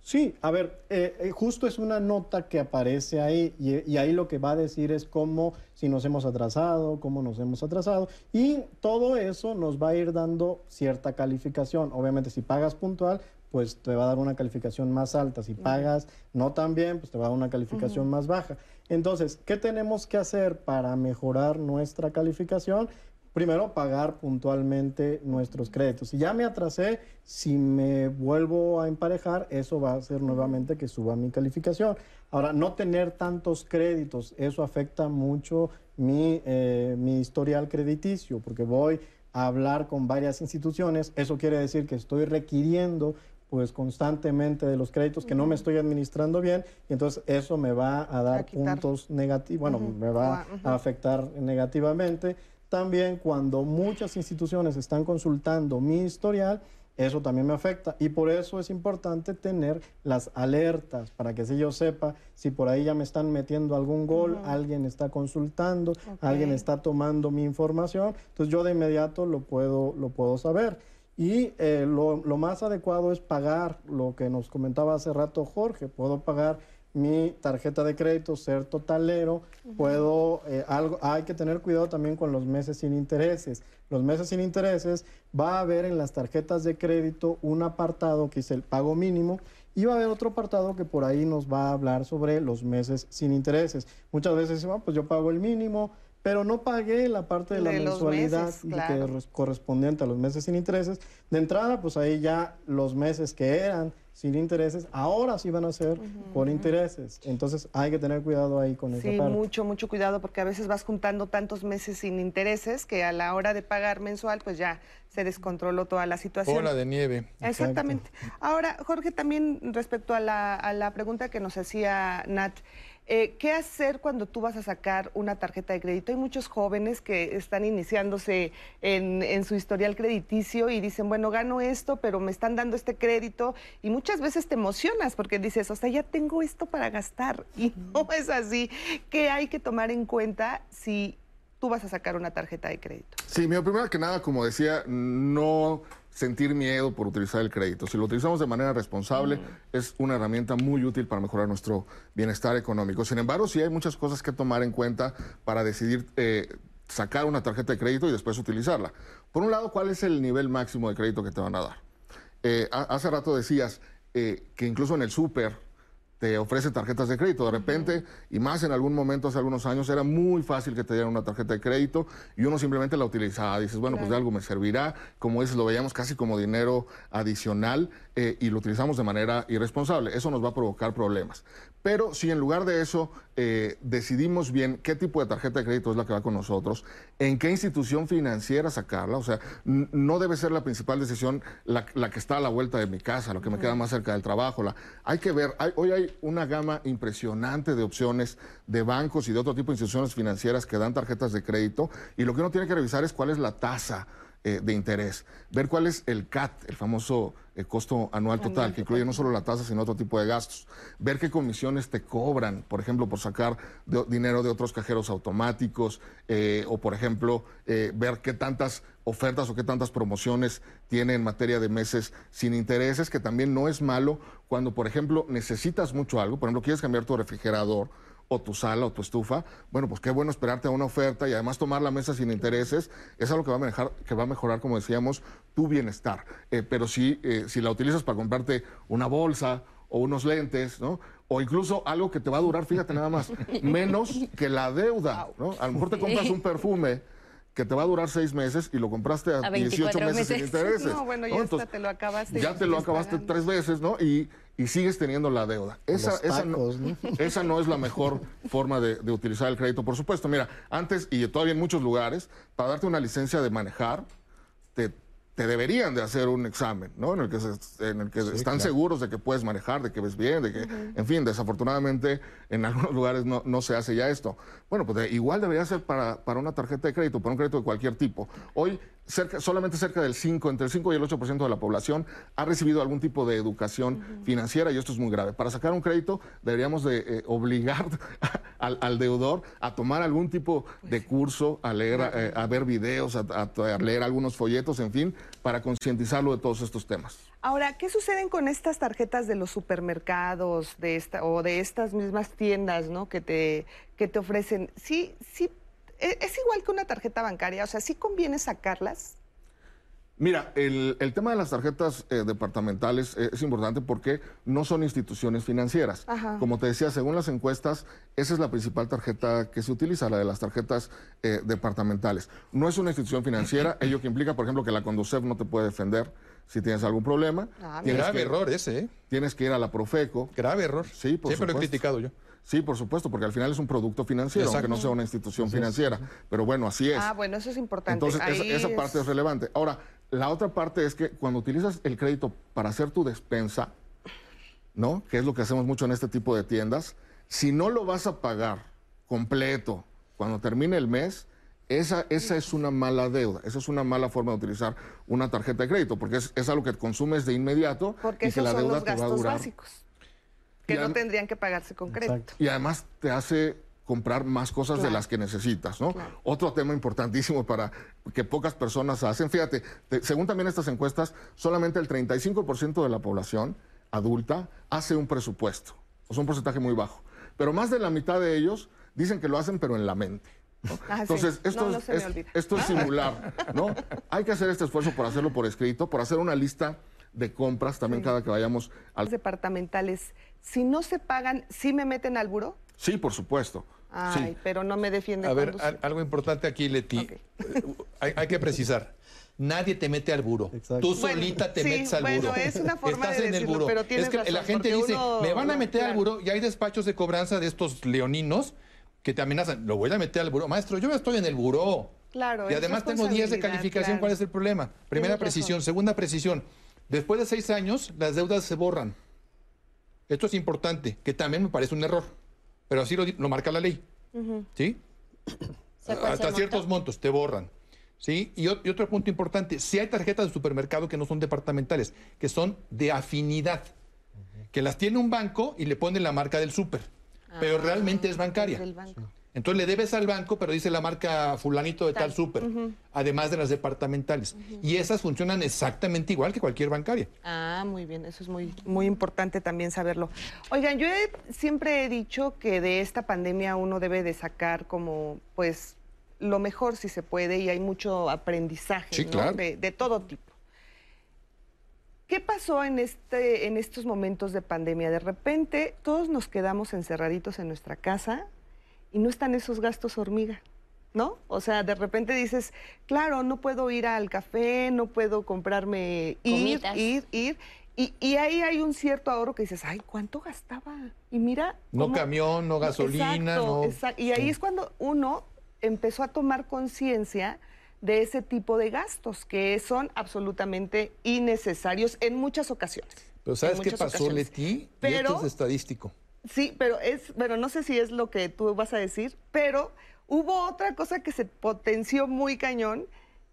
Sí, a ver, eh, eh, justo es una nota que aparece ahí y, ahí lo que va a decir es cómo, si nos hemos atrasado, cómo nos hemos atrasado y todo eso nos va a ir dando cierta calificación. Obviamente si pagas puntual, pues te va a dar una calificación más alta. Si pagas no tan bien, pues te va a dar una calificación más baja. Entonces, ¿qué tenemos que hacer para mejorar nuestra calificación? Primero pagar puntualmente nuestros créditos. Si ya me atrasé, si me vuelvo a emparejar, eso va a hacer nuevamente que suba mi calificación. Ahora, no tener tantos créditos, eso afecta mucho mi, eh, mi historial crediticio, porque voy a hablar con varias instituciones, eso quiere decir que estoy requiriendo pues constantemente de los créditos que no me estoy administrando bien y entonces eso me va a dar puntos negativos, bueno, me va a afectar negativamente. También cuando muchas instituciones están consultando mi historial, eso también me afecta y por eso es importante tener las alertas para que si yo sepa si por ahí ya me están metiendo algún gol, alguien está consultando, alguien está tomando mi información, entonces yo de inmediato lo puedo, lo puedo saber. Y eh, lo, lo, más adecuado es pagar lo que nos comentaba hace rato Jorge. Puedo pagar mi tarjeta de crédito, ser totalero. Puedo, eh, algo, hay que tener cuidado también con los meses sin intereses. Los meses sin intereses va a haber en las tarjetas de crédito un apartado que es el pago mínimo y va a haber otro apartado que por ahí nos va a hablar sobre los meses sin intereses. Muchas veces, bueno, pues yo pago el mínimo, pero no pagué la parte de la mensualidad correspondiente a los meses sin intereses. De entrada, pues ahí ya los meses que eran sin intereses, ahora sí van a ser por intereses. Entonces hay que tener cuidado ahí con esa parte. Sí, mucho, mucho cuidado porque a veces vas juntando tantos meses sin intereses que a la hora de pagar mensual pues ya se descontroló toda la situación. Bola de nieve. Exactamente. Ahora, Jorge, también respecto a la, a la pregunta que nos hacía Nat, eh, ¿Qué hacer cuando tú vas a sacar una tarjeta de crédito? Hay muchos jóvenes que están iniciándose en, su historial crediticio y dicen, bueno, gano esto, pero me están dando este crédito y muchas veces te emocionas porque dices, o sea, ya tengo esto para gastar y no es así. ¿Qué hay que tomar en cuenta si tú vas a sacar una tarjeta de crédito? Sí, mi primero que nada, como decía, no sentir miedo por utilizar el crédito. Si lo utilizamos de manera responsable, mm. es una herramienta muy útil para mejorar nuestro bienestar económico. Sin embargo, sí hay muchas cosas que tomar en cuenta para decidir eh, sacar una tarjeta de crédito y después utilizarla. Por un lado, ¿cuál es el nivel máximo de crédito que te van a dar? Eh, hace rato decías eh, que incluso en el súper te ofrece tarjetas de crédito. De repente, y más en algún momento hace algunos años, era muy fácil que te dieran una tarjeta de crédito y uno simplemente la utilizaba. Dices, bueno, pues de algo me servirá. Como dices, lo veíamos casi como dinero adicional eh, y lo utilizamos de manera irresponsable. Eso nos va a provocar problemas. Pero si en lugar de eso eh, decidimos bien qué tipo de tarjeta de crédito es la que va con nosotros, en qué institución financiera sacarla, o sea, no debe ser la principal decisión la, que está a la vuelta de mi casa, lo que me queda más cerca del trabajo. La, hay que ver, hoy hay una gama impresionante de opciones de bancos y de otro tipo de instituciones financieras que dan tarjetas de crédito y lo que uno tiene que revisar es cuál es la tasa eh, de interés, ver cuál es el CAT, el famoso eh, costo anual total, que incluye no solo la tasa, sino otro tipo de gastos, ver qué comisiones te cobran, por ejemplo, por sacar dinero de otros cajeros automáticos, eh, o por ejemplo, ver qué tantas ofertas o qué tantas promociones tiene en materia de meses sin intereses, que también no es malo cuando, por ejemplo, necesitas mucho algo, por ejemplo, quieres cambiar tu refrigerador, o tu sala o tu estufa, bueno, pues qué bueno esperarte a una oferta y además tomar la mesa sin intereses, es algo que va a, manejar, que va a mejorar, como decíamos, tu bienestar. Eh, pero si, eh, si la utilizas para comprarte una bolsa o unos lentes, ¿no? O incluso algo que te va a durar, fíjate nada más, menos que la deuda, ¿no? A lo mejor te compras un perfume que te va a durar seis meses y lo compraste a, 18 meses, sin intereses. No, bueno, ya te lo acabaste. Ya te lo acabaste tres veces, ¿no? Y, y, sigues teniendo la deuda. Esa, esa, no, esa, no, es la mejor forma de, de, utilizar el crédito. Por supuesto, mira, antes y todavía en muchos lugares, para darte una licencia de manejar, te te deberían de hacer un examen, ¿no? En el que, en el que están seguros de que puedes manejar, de que ves bien, de que, en fin, desafortunadamente en algunos lugares no, no, se hace ya esto. Bueno, pues igual debería ser para, para una tarjeta de crédito, para un crédito de cualquier tipo. Hoy solamente cerca del 5, entre el 5 y el 8% de la población ha recibido algún tipo de educación financiera y esto es muy grave. Para sacar un crédito deberíamos de eh, obligar al, deudor a tomar algún tipo pues de curso, a leer, eh, a, ver videos, a, leer algunos folletos, en fin, para concientizarlo de todos estos temas. Ahora, ¿qué suceden con estas tarjetas de los supermercados de esta, o de estas mismas tiendas ¿no? que, te, que te ofrecen? Sí, sí ¿E-, ¿Es igual que una tarjeta bancaria? O sea, ¿sí conviene sacarlas? Mira, el, tema de las tarjetas eh, departamentales eh, es importante porque no son instituciones financieras. Como te decía, según las encuestas, esa es la principal tarjeta que se utiliza, la de las tarjetas eh, departamentales. No es una institución financiera, ello que implica, por ejemplo, que la Conducef no te puede defender si tienes algún problema. Ah, grave error ese, ¿eh? Tienes que ir a la Profeco. Grave error. Sí, por Siempre lo he criticado yo. Sí, por supuesto, porque al final es un producto financiero, aunque no sea una institución financiera. Pero bueno, así es. Ah, bueno, eso es importante. Entonces, esa, parte es relevante. Ahora, La otra parte es que cuando utilizas el crédito para hacer tu despensa, ¿no? Que es lo que hacemos mucho en este tipo de tiendas, si no lo vas a pagar completo cuando termine el mes, esa, esa es una mala deuda, esa es una mala forma de utilizar una tarjeta de crédito, porque es, es algo que consumes de inmediato Porque y que la son deuda te va a gastos durar. básicos, que no tendrían que pagarse con crédito. Exacto. Y además te hace comprar más cosas de las que necesitas, ¿no? Claro. Otro tema importantísimo para que pocas personas hacen, fíjate, te- según también estas encuestas, solamente el 35% de la población adulta hace un presupuesto, o sea, un porcentaje muy bajo. Pero más de la mitad de ellos dicen que lo hacen, pero en la mente. ¿no? Ah, sí. Entonces, esto, No, no es, se me es- olvida. esto es simular, ¿no? Hay que hacer este esfuerzo por hacerlo por escrito, por hacer una lista de compras también cada que vayamos al... Los departamentales, si no se pagan, ¿sí me meten al buro? Sí, por supuesto. Ay, sí. pero no me defiende A ver, algo importante aquí, Leti. Eh, Hay, hay que precisar. Nadie te mete al buro. Exacto. Tú Bueno, solita te sí, metes al bueno, buro. es una forma Estás de en el buro. pero tienes es que razón, la gente dice, uno- me van a meter al buro y hay despachos de cobranza de estos leoninos que te amenazan. Lo voy a meter al buro. Maestro, yo ya estoy en el buro. Claro, Y además tengo 10 de calificación. claro. ¿Cuál es el problema? Primera Tienes precisión. razón. Segunda precisión. Después de seis años, las deudas se borran. Esto es importante, que también me parece un error. Pero así lo, marca la ley. ¿Sí? ¿Sé cuál es el Hasta ciertos monto? montos te borran. ¿Sí? Y, otro punto importante, si hay tarjetas de supermercado que no son departamentales, que son de afinidad, que las tiene un banco y le ponen la marca del súper, pero realmente es bancaria. Ah, del banco. Entonces le debes al banco, pero dice la marca fulanito de tal, súper, además de las departamentales. Y esas funcionan exactamente igual que cualquier bancaria. Ah, muy bien, eso es muy, muy importante también saberlo. Oigan, yo he- siempre he dicho que de esta pandemia uno debe de sacar como, pues, lo mejor si se puede y hay mucho aprendizaje, Sí, ¿no? claro. de, de todo tipo. ¿Qué pasó en, este, en estos momentos de pandemia? De repente todos nos quedamos encerraditos en nuestra casa y no están esos gastos hormiga, ¿no? O sea, de repente dices, claro, no puedo ir al café, no puedo comprarme ir, Gomitas. ir, ir. Y, y ahí hay un cierto ahorro que dices, ay, ¿cuánto gastaba? Y mira. No cómo- camión, no gasolina, Exacto, no... exacto. Y ahí es cuando uno empezó a tomar conciencia de ese tipo de gastos que son absolutamente innecesarios en muchas ocasiones. Pero ¿sabes qué pasó, ocasiones. Leti? Y esto es estadístico. Sí, pero es, bueno, no sé si es lo que tú vas a decir, pero hubo otra cosa que se potenció muy cañón.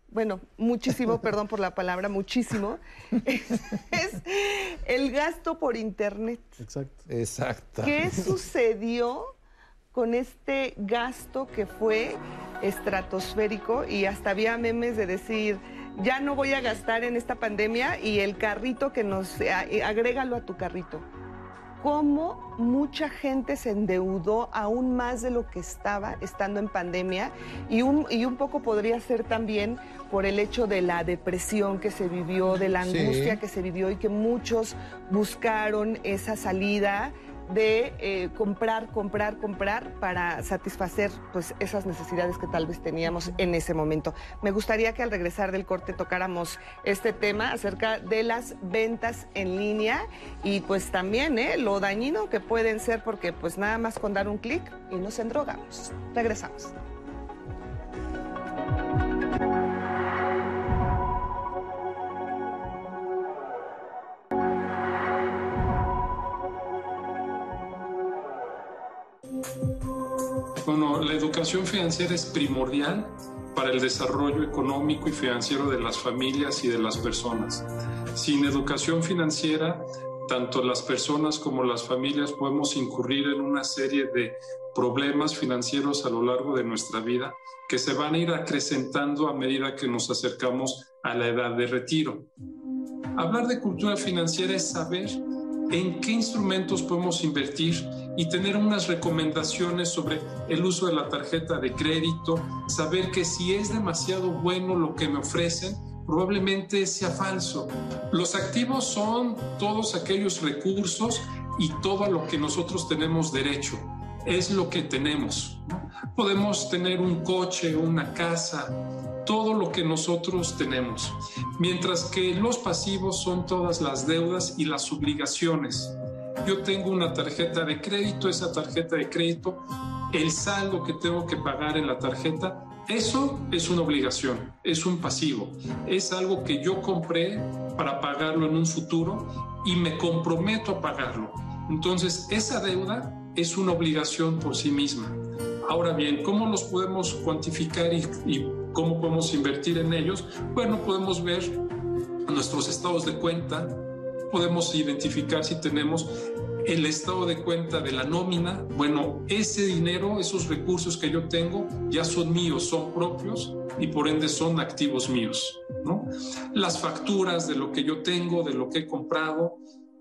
Bueno, muchísimo, perdón por la palabra, muchísimo. Es, es el gasto por internet. Exacto. Exacto. ¿Qué sucedió con este gasto que fue estratosférico y hasta había memes de decir, ya no voy a gastar en esta pandemia y el carrito que nos, eh, agrégalo a tu carrito? Cómo mucha gente se endeudó aún más de lo que estaba estando en pandemia y un, y un poco podría ser también por el hecho de la depresión que se vivió, de la Sí. angustia que se vivió y que muchos buscaron esa salida de eh, comprar, comprar, comprar para satisfacer pues esas necesidades que tal vez teníamos en ese momento. Me gustaría que al regresar del corte tocáramos este tema acerca de las ventas en línea y pues también eh, lo dañino que pueden ser porque pues nada más con dar un clic y nos endrogamos. Regresamos. Bueno, la educación financiera es primordial para el desarrollo económico y financiero de las familias y de las personas. Sin educación financiera, tanto las personas como las familias podemos incurrir en una serie de problemas financieros a lo largo de nuestra vida que se van a ir acrecentando a medida que nos acercamos a la edad de retiro. Hablar de cultura financiera es saber en qué instrumentos podemos invertir y tener unas recomendaciones sobre el uso de la tarjeta de crédito, saber que si es demasiado bueno lo que me ofrecen, probablemente sea falso. Los activos son todos aquellos recursos y todo lo que nosotros tenemos derecho. Es lo que tenemos. Podemos tener un coche, una casa, todo lo que nosotros tenemos. Mientras que los pasivos son todas las deudas y las obligaciones. Yo tengo una tarjeta de crédito, esa tarjeta de crédito, el saldo que tengo que pagar en la tarjeta Eso es una obligación, es un pasivo, es algo que yo compré para pagarlo en un futuro y me comprometo a pagarlo. Entonces, esa deuda es una obligación por sí misma. Ahora bien, ¿cómo los podemos cuantificar y, cómo podemos invertir en ellos? Bueno, podemos ver nuestros estados de cuenta, podemos identificar si tenemos el estado de cuenta de la nómina, bueno, ese dinero, esos recursos que yo tengo ya son míos, son propios y por ende son activos míos, ¿no? Las facturas de lo que yo tengo, de lo que he comprado,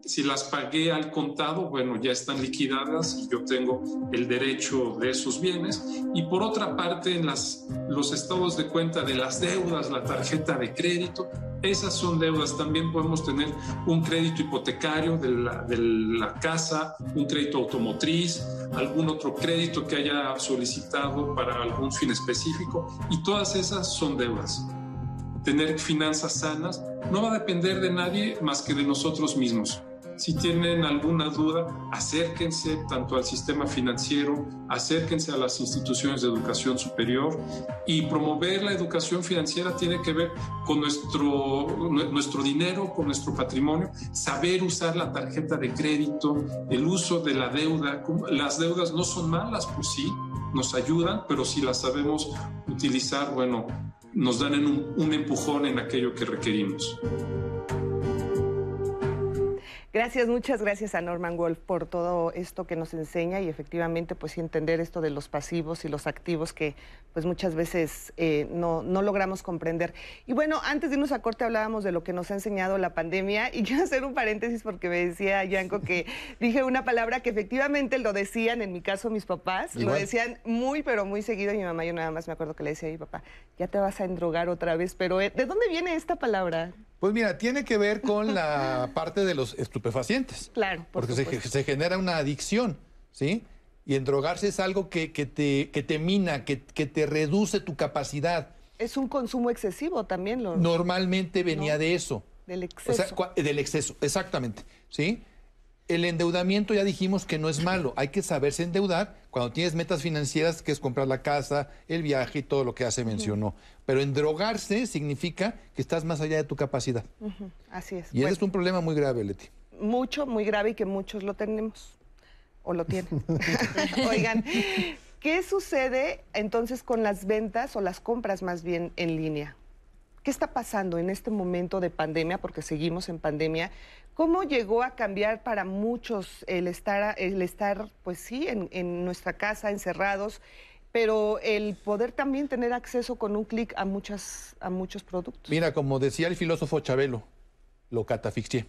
si las pagué al contado, bueno, ya están liquidadas y yo tengo el derecho de esos bienes. Y por otra parte, en las, los estados de cuenta de las deudas, la tarjeta de crédito, esas son deudas. También podemos tener un crédito hipotecario de la, de la casa, un crédito automotriz, algún otro crédito que haya solicitado para algún fin específico. Y todas esas son deudas. Tener finanzas sanas no va a depender de nadie más que de nosotros mismos. Si tienen alguna duda, acérquense tanto al sistema financiero, acérquense a las instituciones de educación superior y promover la educación financiera tiene que ver con nuestro, nuestro dinero, con nuestro patrimonio, saber usar la tarjeta de crédito, el uso de la deuda. Las deudas no son malas por sí, nos ayudan, pero si las sabemos utilizar, bueno, nos dan un, un empujón en aquello que requerimos. Gracias, muchas gracias a Norman Wolf por todo esto que nos enseña y efectivamente pues entender esto de los pasivos y los activos que pues muchas veces eh, no, no, logramos comprender. Y bueno, antes de irnos a corte hablábamos de lo que nos ha enseñado la pandemia. Y quiero hacer un paréntesis porque me decía Yanko que dije una palabra que efectivamente lo decían, en mi caso mis papás, lo decían muy pero muy seguido. Y mi mamá yo nada más me acuerdo que le decía a mi papá, ya te vas a endrogar otra vez, pero eh, ¿de dónde viene esta palabra? Pues mira, tiene que ver con la parte de los estupefacientes. Claro, por Porque se, se, genera una adicción, ¿sí? Y endrogarse es algo que, que, te, que te mina, que, que, te reduce tu capacidad. Es un consumo excesivo también. Lo... Normalmente venía de eso. Del exceso. O sea, del exceso, exactamente, ¿sí? El endeudamiento ya dijimos que no es malo, hay que saberse endeudar cuando tienes metas financieras, que es comprar la casa, el viaje y todo lo que ya se mencionó. Pero endrogarse significa que estás más allá de tu capacidad. Así es. Y ese es un problema muy grave, Leti. Mucho, muy grave y que muchos lo tenemos o lo tienen. Oigan, ¿qué sucede entonces con las ventas o las compras más bien en línea? ¿Qué está pasando en este momento de pandemia? Porque seguimos en pandemia. ¿Cómo llegó a cambiar para muchos el estar, el estar pues sí, en, nuestra casa, encerrados, pero el poder también tener acceso con un clic a, muchas, a muchos productos? Mira, como decía el filósofo Chabelo, lo catafixié.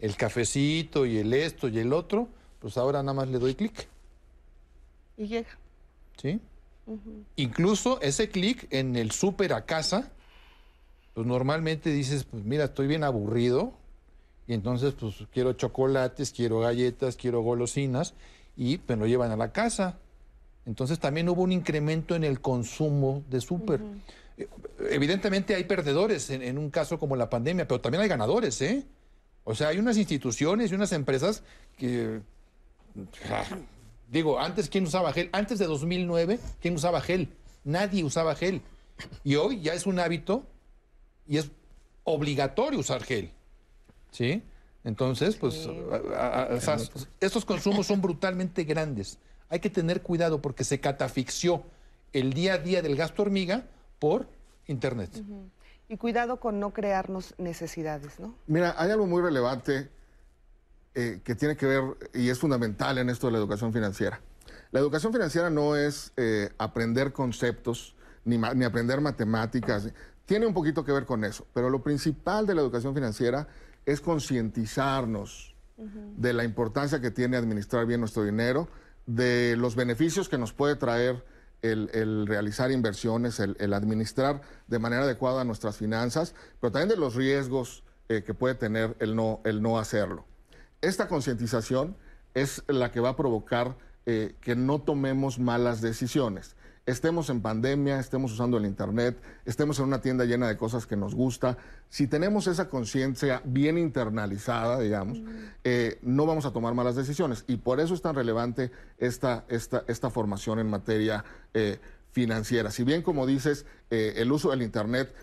El cafecito y el esto y el otro, pues ahora nada más le doy clic. Y llega. ¿Sí? Incluso ese clic en el súper a casa, pues normalmente dices, pues mira, estoy bien aburrido, y entonces, pues quiero chocolates, quiero galletas, quiero golosinas y me lo llevan a la casa. Entonces también hubo un incremento en el consumo de súper. Eh, evidentemente hay perdedores en, un caso como la pandemia, pero también hay ganadores, ¿eh? O sea, hay unas instituciones y unas empresas que... Digo, antes, ¿quién usaba gel? Antes de 2009, ¿quién usaba gel? Nadie usaba gel. Y hoy ya es un hábito y es obligatorio usar gel. ¿sí? Entonces, pues, estos consumos son brutalmente grandes. Hay que tener cuidado porque se catafixió el día a día del gasto hormiga por Internet. Y cuidado con no crearnos necesidades, ¿no? Mira, hay algo muy relevante eh, que tiene que ver y es fundamental en esto de la educación financiera. La educación financiera no es eh, aprender conceptos ni, ni aprender matemáticas. Tiene un poquito que ver con eso, pero lo principal de la educación financiera es concientizarnos de la importancia que tiene administrar bien nuestro dinero, de los beneficios que nos puede traer el, realizar inversiones, el, administrar de manera adecuada nuestras finanzas, pero también de los riesgos eh, que puede tener el no, el no hacerlo. Esta concientización es la que va a provocar eh, que no tomemos malas decisiones estemos en pandemia, estemos usando el Internet, estemos en una tienda llena de cosas que nos gusta, si tenemos esa conciencia bien internalizada, digamos, eh, no vamos a tomar malas decisiones. Y por eso es tan relevante esta, esta, esta formación en materia eh, financiera. Si bien, como dices, el uso del Internet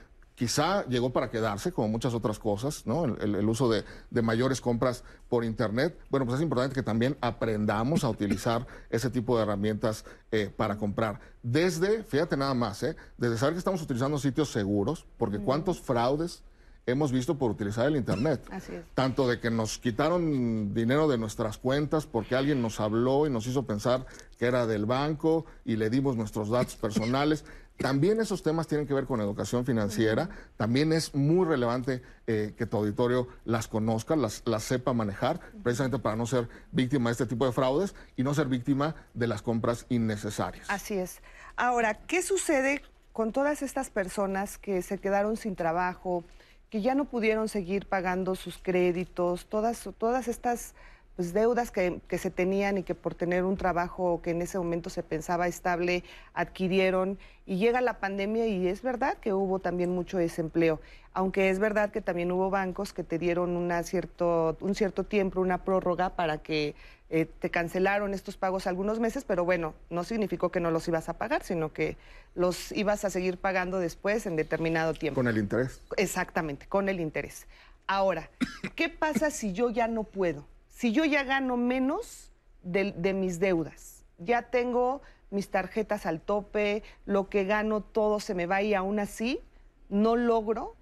quizá llegó para quedarse, como muchas otras cosas, ¿no? El, uso de, mayores compras por Internet. Bueno, pues es importante que también aprendamos a utilizar ese tipo de herramientas eh, para comprar. Desde, fíjate nada más, ¿eh? desde saber que estamos utilizando sitios seguros, porque cuántos fraudes hemos visto por utilizar el Internet. Así es. Tanto de que nos quitaron dinero de nuestras cuentas porque alguien nos habló y nos hizo pensar que era del banco y le dimos nuestros datos personales. También esos temas tienen que ver con educación financiera. También es muy relevante eh, que tu auditorio las conozca, las, las sepa manejar, precisamente para no ser víctima de este tipo de fraudes y no ser víctima de las compras innecesarias. Así es. Ahora, ¿qué sucede con todas estas personas que se quedaron sin trabajo, que ya no pudieron seguir pagando sus créditos, todas, todas estas pues, deudas que, se tenían y que por tener un trabajo que en ese momento se pensaba estable adquirieron y llega la pandemia y es verdad que hubo también mucho desempleo, aunque es verdad que también hubo bancos que te dieron una cierto, un cierto tiempo, una prórroga para que eh, te cancelaron estos pagos algunos meses, pero bueno, no significó que no los ibas a pagar, sino que los ibas a seguir pagando después en determinado tiempo. Con el interés. Exactamente, con el interés. Ahora, ¿qué pasa si yo ya no puedo? Si yo ya gano menos de, mis deudas, ya tengo mis tarjetas al tope, lo que gano todo se me va y aún así no logro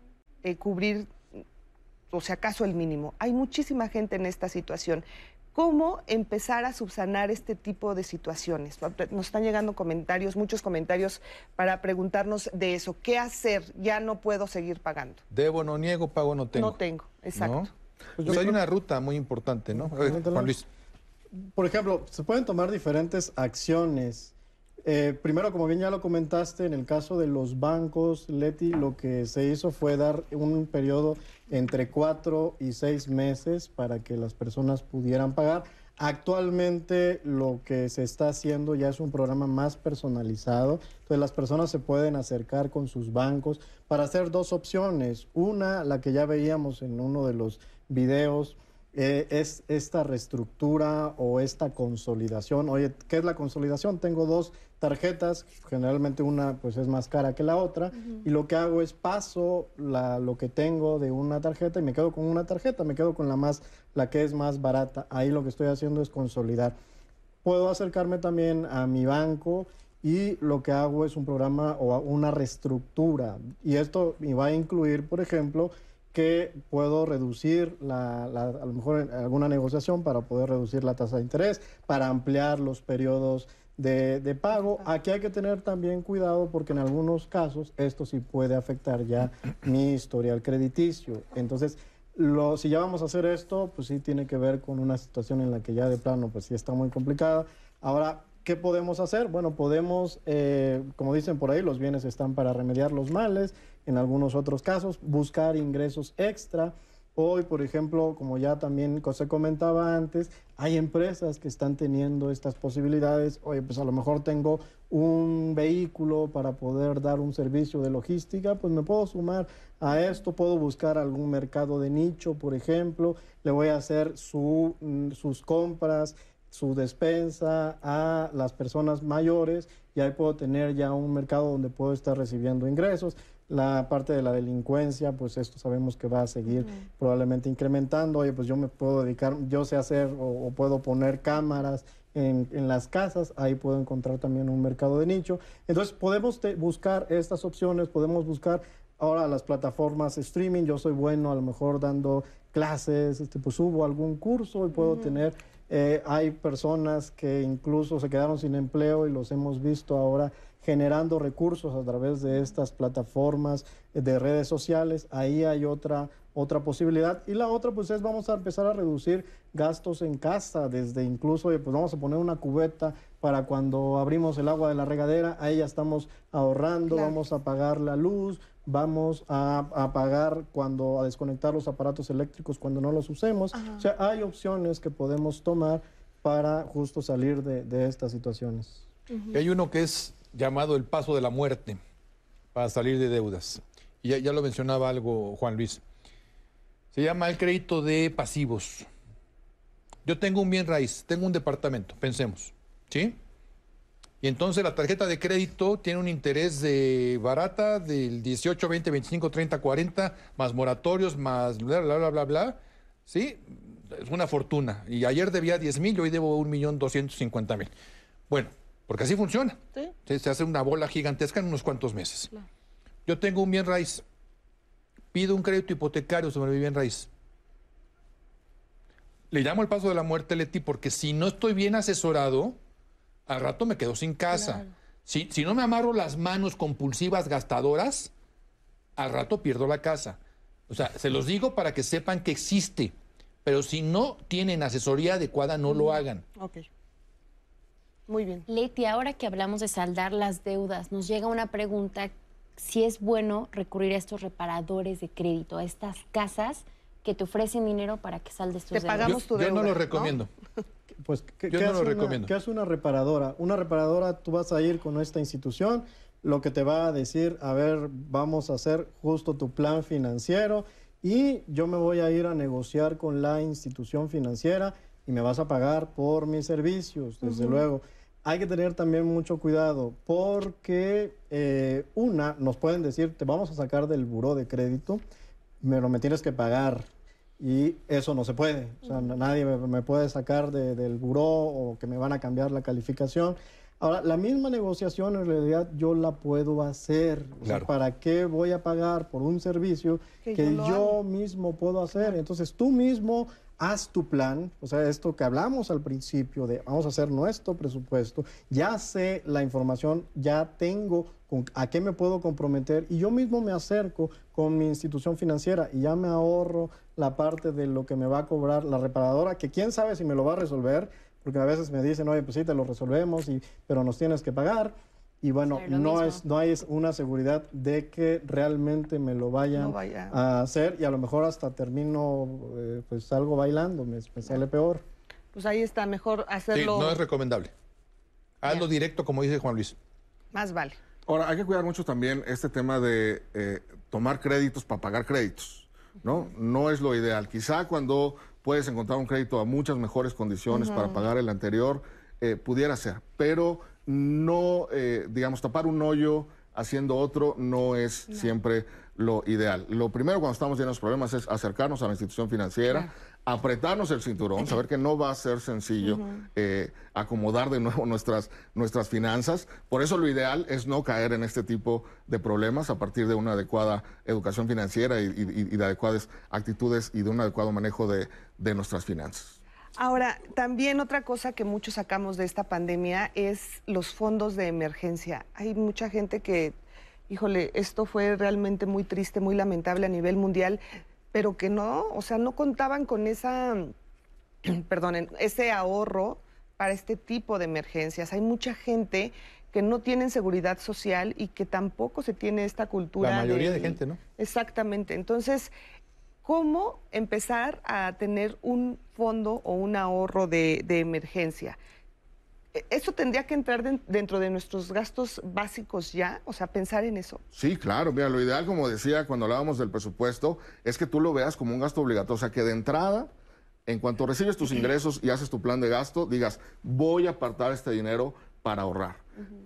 eh, cubrir, o sea, acaso el mínimo. Hay muchísima gente en esta situación cómo empezar a subsanar este tipo de situaciones. Nos están llegando comentarios, muchos comentarios para preguntarnos de eso. ¿Qué hacer? Ya no puedo seguir pagando. Debo, no niego, pago, no tengo. No tengo, exacto. Pues hay una ruta muy importante, ¿no? Juan Luis. Por ejemplo, se pueden tomar diferentes acciones. Eh, primero, como bien ya lo comentaste, en el caso de los bancos, Leti, lo que se hizo fue dar un periodo entre cuatro y seis meses para que las personas pudieran pagar. Actualmente lo que se está haciendo ya es un programa más personalizado, entonces las personas se pueden acercar con sus bancos para hacer dos opciones. Una, la que ya veíamos en uno de los videos, eh, es esta reestructura o esta consolidación. Oye, ¿qué es la consolidación? Tengo dos tarjetas, generalmente una pues es más cara que la otra, y lo que hago es paso lo que tengo de una tarjeta y me quedo con una tarjeta, me quedo con la más, la que es más barata. Ahí lo que estoy haciendo es consolidar. Puedo acercarme también a mi banco y lo que hago es un programa o una reestructura. Y esto me va a incluir, por ejemplo, que puedo reducir la, a lo mejor alguna negociación para poder reducir la tasa de interés, para ampliar los periodos de, de, pago. Aquí hay que tener también cuidado porque en algunos casos esto sí puede afectar ya mi historial crediticio. Entonces, lo, si ya vamos a hacer esto, pues sí tiene que ver con una situación en la que ya de plano pues sí está muy complicada. Ahora, ¿qué podemos hacer? Bueno, podemos, eh, como dicen por ahí, los bienes están para remediar los males en algunos otros casos, buscar ingresos extra. Hoy, por ejemplo, como ya también se comentaba antes, hay empresas que están teniendo estas posibilidades. Oye, pues a lo mejor tengo un vehículo para poder dar un servicio de logística, pues me puedo sumar a esto, puedo buscar algún mercado de nicho, por ejemplo, le voy a hacer su, mm, sus compras, su despensa a las personas mayores y ahí puedo tener ya un mercado donde puedo estar recibiendo ingresos. La parte de la delincuencia, pues esto sabemos que va a seguir probablemente incrementando. Oye, pues yo me puedo dedicar, yo sé hacer o, puedo poner cámaras en, en, las casas, ahí puedo encontrar también un mercado de nicho. Entonces podemos buscar estas opciones, podemos buscar ahora las plataformas streaming. Yo soy bueno a lo mejor dando clases, este, pues subo algún curso y puedo tener eh, hay personas que incluso se quedaron sin empleo y los hemos visto ahora generando recursos a través de estas plataformas de redes sociales. Ahí hay otra, otra posibilidad. Y la otra, pues es vamos a empezar a reducir gastos en casa, desde incluso, pues vamos a poner una cubeta para cuando abrimos el agua de la regadera, ahí ya estamos ahorrando, vamos a pagar la luz, vamos a, apagar cuando, a desconectar los aparatos eléctricos cuando no los usemos. O sea, hay opciones que podemos tomar para justo salir de, estas situaciones. Hay uno que es llamado el paso de la muerte para salir de deudas. Y ya, lo mencionaba algo Juan Luis. Se llama el crédito de pasivos. Yo tengo un bien raíz, tengo un departamento, pensemos, ¿sí? Y entonces la tarjeta de crédito tiene un interés de barata del 18, 20, 25, 30, 40, más moratorios, más bla, bla, bla, bla, bla. ¿Sí? Es una fortuna. Y ayer debía 10 mil hoy debo 1.250.000. Bueno, porque así funciona. ¿Sí? Se hace una bola gigantesca en unos cuantos meses. Yo tengo un bien raíz. Pido un crédito hipotecario sobre mi bien raíz. Le llamo el paso de la muerte, Leti, porque si no estoy bien asesorado, al rato me quedo sin casa. Si, si no me amarro las manos compulsivas gastadoras, al rato pierdo la casa. O sea, se los digo para que sepan que existe, pero si no tienen asesoría adecuada, no lo hagan. Ok. Muy bien. Leti, ahora que hablamos de saldar las deudas, nos llega una pregunta si es bueno recurrir a estos reparadores de crédito, a estas casas que te ofrecen dinero para que saldes tus Te deudas. pagamos tu yo deuda. no lo recomiendo. Pues, ¿qué, Yo qué no hace lo una- recomiendo. ¿Qué hace una reparadora? Una reparadora, tú vas a ir con esta institución, lo que te va a decir, a ver, vamos a hacer justo tu plan financiero y yo me voy a ir a negociar con la institución financiera y me vas a pagar por mis servicios, desde luego. Hay que tener también mucho cuidado porque eh, una, nos pueden decir, te vamos a sacar del buró de crédito, pero me tienes que pagar. Y eso no se puede. O sea, nadie me, me puede sacar de- del buró o que me van a cambiar la calificación. Ahora, la misma negociación en realidad yo la puedo hacer. O sea, Claro. ¿Para qué voy a pagar por un servicio Que que, yo mismo puedo hacer? Entonces tú mismo haz tu plan, o sea, esto que hablamos al principio de vamos a hacer nuestro presupuesto, ya sé la información, ya tengo a qué me puedo comprometer y yo mismo me acerco con mi institución financiera y ya me ahorro la parte de lo que me va a cobrar la reparadora, que quién sabe si me lo va a resolver, porque a veces me dicen, oye, pues sí, te lo resolvemos, y, pero nos tienes que pagar. Y bueno, no, mismo. es, no hay una seguridad de que realmente me lo vayan No vaya. a hacer y a lo mejor hasta termino, eh, pues salgo bailando, me, me sale peor. Pues ahí está, mejor Sí, hacerlo no es recomendable. Hazlo directo, como dice Juan Luis. más vale. Ahora, hay que cuidar mucho también este tema de eh, tomar créditos para pagar créditos, ¿no? No es lo ideal. Quizá cuando puedes encontrar un crédito a muchas mejores condiciones para pagar el anterior, eh, pudiera ser. Pero no, eh, digamos, tapar un hoyo haciendo otro no es siempre lo ideal. Lo primero cuando estamos llenos de problemas es acercarnos a la institución financiera, apretarnos el cinturón, saber que no va a ser sencillo eh, acomodar de nuevo nuestras, nuestras finanzas. Por eso lo ideal es no caer en este tipo de problemas a partir de una adecuada educación financiera y, y- y de adecuadas actitudes y de un adecuado manejo de, de nuestras finanzas. Ahora, también otra cosa que muchos sacamos de esta pandemia es los fondos de emergencia. Hay mucha gente que, híjole, esto fue realmente muy triste, muy lamentable a nivel mundial, pero que no, o sea, no contaban con esa, perdonen, ese ahorro para este tipo de emergencias. Hay mucha gente que no tienen seguridad social y que tampoco se tiene esta cultura. La mayoría de gente, ¿no? Exactamente. Entonces, ¿cómo empezar a tener un fondo o un ahorro de, de emergencia? E- ¿Eso tendría que entrar den- dentro de nuestros gastos básicos ya? O sea, pensar en eso. Sí, claro. Mira, lo ideal, como decía cuando hablábamos del presupuesto, es que tú lo veas como un gasto obligatorio. O sea, que de entrada, en cuanto recibes tus ingresos y haces tu plan de gasto, digas, voy a apartar este dinero para ahorrar.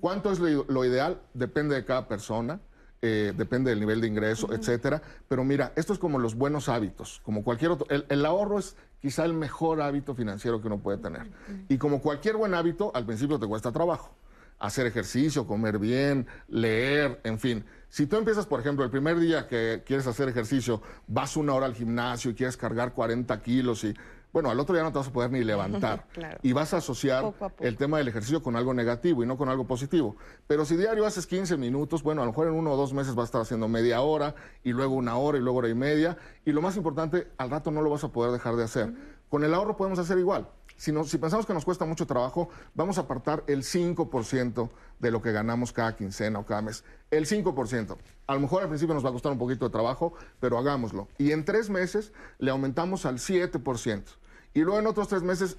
¿Cuánto es lo, lo ideal? Depende de cada persona. Eh, depende del nivel de ingreso, etcétera. Pero mira, esto es como los buenos hábitos, como cualquier otro. El, el ahorro es quizá el mejor hábito financiero que uno puede tener. Y como cualquier buen hábito, al principio te cuesta trabajo hacer ejercicio, comer bien, leer, en fin. Si tú empiezas, por ejemplo, el primer día que quieres hacer ejercicio, vas una hora al gimnasio y quieres cargar 40 kilos y, bueno, al otro día no te vas a poder ni levantar. Claro. Y vas a asociar Poco a poco. el tema del ejercicio con algo negativo y no con algo positivo. Pero si diario haces 15 minutos, bueno, a lo mejor en uno o dos meses vas a estar haciendo media hora y luego una hora y luego hora y media. Y lo más importante, al rato no lo vas a poder dejar de hacer. Con el ahorro podemos hacer igual. Si, nos- si pensamos que nos cuesta mucho trabajo, vamos a apartar el 5% de lo que ganamos cada quincena o cada mes. El 5%. A lo mejor al principio nos va a costar un poquito de trabajo, pero hagámoslo. Y en tres meses le aumentamos al 7%. Y luego en otros tres meses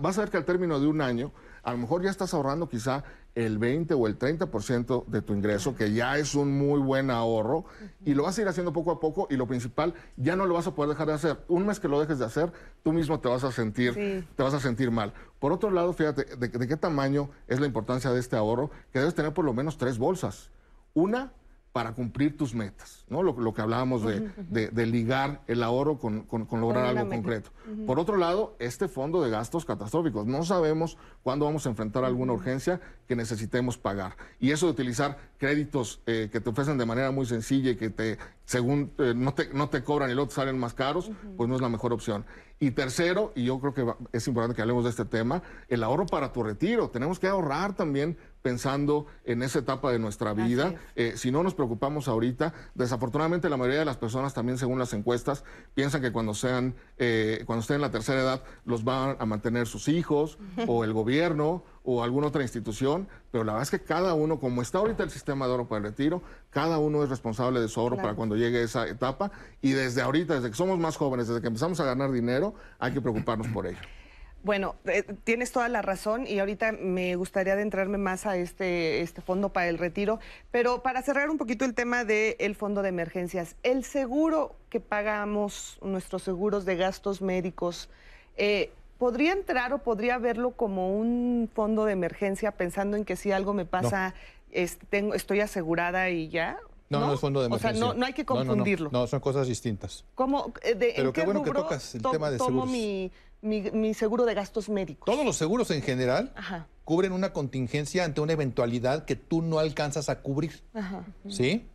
vas a ver que al término de un año, a lo mejor ya estás ahorrando quizá el 20 o el 30% de tu ingreso, que ya es un muy buen ahorro, y lo vas a ir haciendo poco a poco, y lo principal, ya no lo vas a poder dejar de hacer. Un mes que lo dejes de hacer, tú mismo te vas a sentir, te vas a sentir mal. Por otro lado, fíjate, de, de qué tamaño es la importancia de este ahorro, que debes tener por lo menos tres bolsas. Una para cumplir tus metas, ¿no? Lo, que hablábamos de, ligar el ahorro con, lograr algo concreto. Por otro lado, este fondo de gastos catastróficos. No sabemos cuándo vamos a enfrentar alguna urgencia que necesitemos pagar. Y eso de utilizar créditos eh, que te ofrecen de manera muy sencilla y que te, según eh, no, te, no te cobran y luego te salen más caros, pues no es la mejor opción. Y tercero, y yo creo que es importante que hablemos de este tema, el ahorro para tu retiro. Tenemos que ahorrar también pensando en esa etapa de nuestra vida. Eh, si no nos preocupamos ahorita, desafortunadamente la mayoría de las personas también, según las encuestas, piensan que cuando sean, eh, cuando estén en la tercera edad, los van a mantener sus hijos o el gobierno o alguna otra institución, pero la verdad es que cada uno, como está ahorita el sistema de ahorro para el retiro, cada uno es responsable de su ahorro para cuando llegue esa etapa y desde ahorita, desde que somos más jóvenes, desde que empezamos a ganar dinero, hay que preocuparnos por ello. Bueno, eh, tienes toda la razón y ahorita me gustaría adentrarme más a este, este fondo para el retiro, pero para cerrar un poquito el tema del fondo de emergencias, el seguro que pagamos, nuestros seguros de gastos médicos, eh, ¿podría entrar o podría verlo como un fondo de emergencia pensando en que si algo me pasa, tengo, estoy asegurada y ya? No, no, es fondo de emergencia. O sea, no, hay que confundirlo. No, son cosas distintas. ¿Cómo, eh, Pero qué bueno que tocas el tema de tomo Mi, mi, seguro de gastos médicos. Todos los seguros en general cubren una contingencia ante una eventualidad que tú no alcanzas a cubrir. ¿Sí?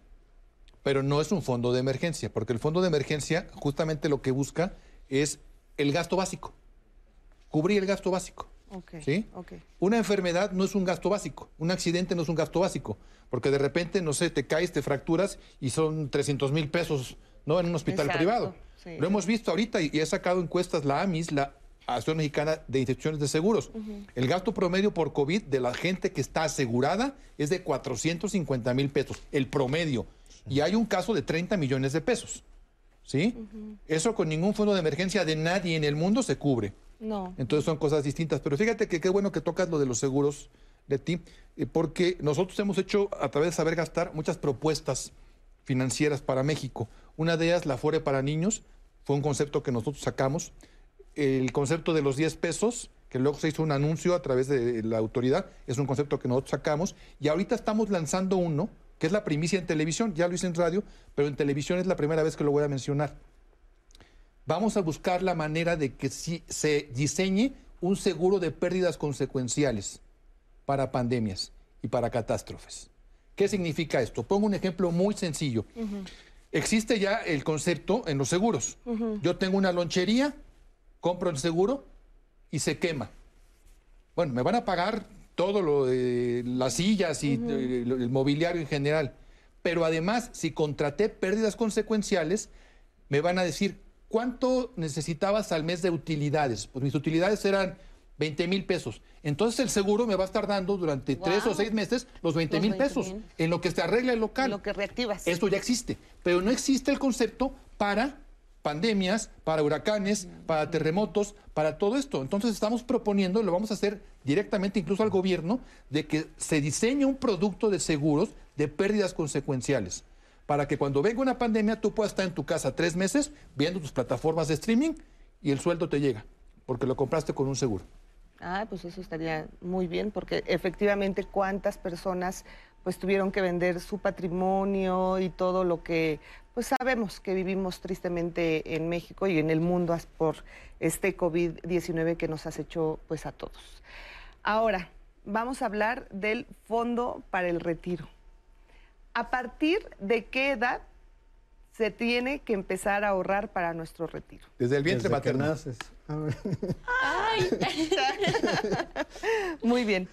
Pero no es un fondo de emergencia, porque el fondo de emergencia justamente lo que busca es el gasto básico. Cubrir el gasto básico. ¿Sí? Una enfermedad no es un gasto básico, un accidente no es un gasto básico, porque de repente, no sé, te caes, te fracturas y son 300 mil pesos ¿no? en un hospital privado. Lo hemos visto ahorita y, he sacado encuestas la AMIS, la Asociación Mexicana de Instituciones de Seguros. El gasto promedio por COVID de la gente que está asegurada es de 450 mil pesos, el promedio. Y hay un caso de 30 millones de pesos. ¿Sí? Eso con ningún fondo de emergencia de nadie en el mundo se cubre. No. Entonces son cosas distintas. Pero fíjate que qué bueno que tocas lo de los seguros de ti, eh, porque nosotros hemos hecho, a través de saber gastar, muchas propuestas financieras para México. Una de ellas, la FORE para niños, fue un concepto que nosotros sacamos. El concepto de los 10 pesos, que luego se hizo un anuncio a través de la autoridad, es un concepto que nosotros sacamos. Y ahorita estamos lanzando uno, que es la primicia en televisión, ya lo hice en radio, pero en televisión es la primera vez que lo voy a mencionar. Vamos a buscar la manera de que se diseñe un seguro de pérdidas consecuenciales para pandemias y para catástrofes. ¿Qué significa esto? Pongo un ejemplo muy sencillo. Existe ya el concepto en los seguros. Yo tengo una lonchería, compro el seguro y se quema. Bueno, me van a pagar todo lo de las sillas y el mobiliario en general. Pero además, si contraté pérdidas consecuenciales, me van a decir, ¿cuánto necesitabas al mes de utilidades? Pues mis utilidades eran 20 mil pesos. Entonces el seguro me va a estar dando durante tres o seis meses los 20 mil pesos en lo que se arregla el local. En lo que reactivas. Esto ya existe, pero no existe el concepto para pandemias, para huracanes, para terremotos, para todo esto. Entonces estamos proponiendo, lo vamos a hacer directamente incluso al gobierno, de que se diseñe un producto de seguros de pérdidas consecuenciales, para que cuando venga una pandemia tú puedas estar en tu casa tres meses viendo tus plataformas de streaming y el sueldo te llega, porque lo compraste con un seguro. Ah, pues eso estaría muy bien, porque efectivamente cuántas personas pues tuvieron que vender su patrimonio y todo lo que pues sabemos que vivimos tristemente en México y en el mundo por este COVID-19 que nos has hecho pues a todos. Ahora, vamos a hablar del fondo para el retiro. ¿A partir de qué edad se tiene que empezar a ahorrar para nuestro retiro? Desde el vientre materno. Ay. Muy bien.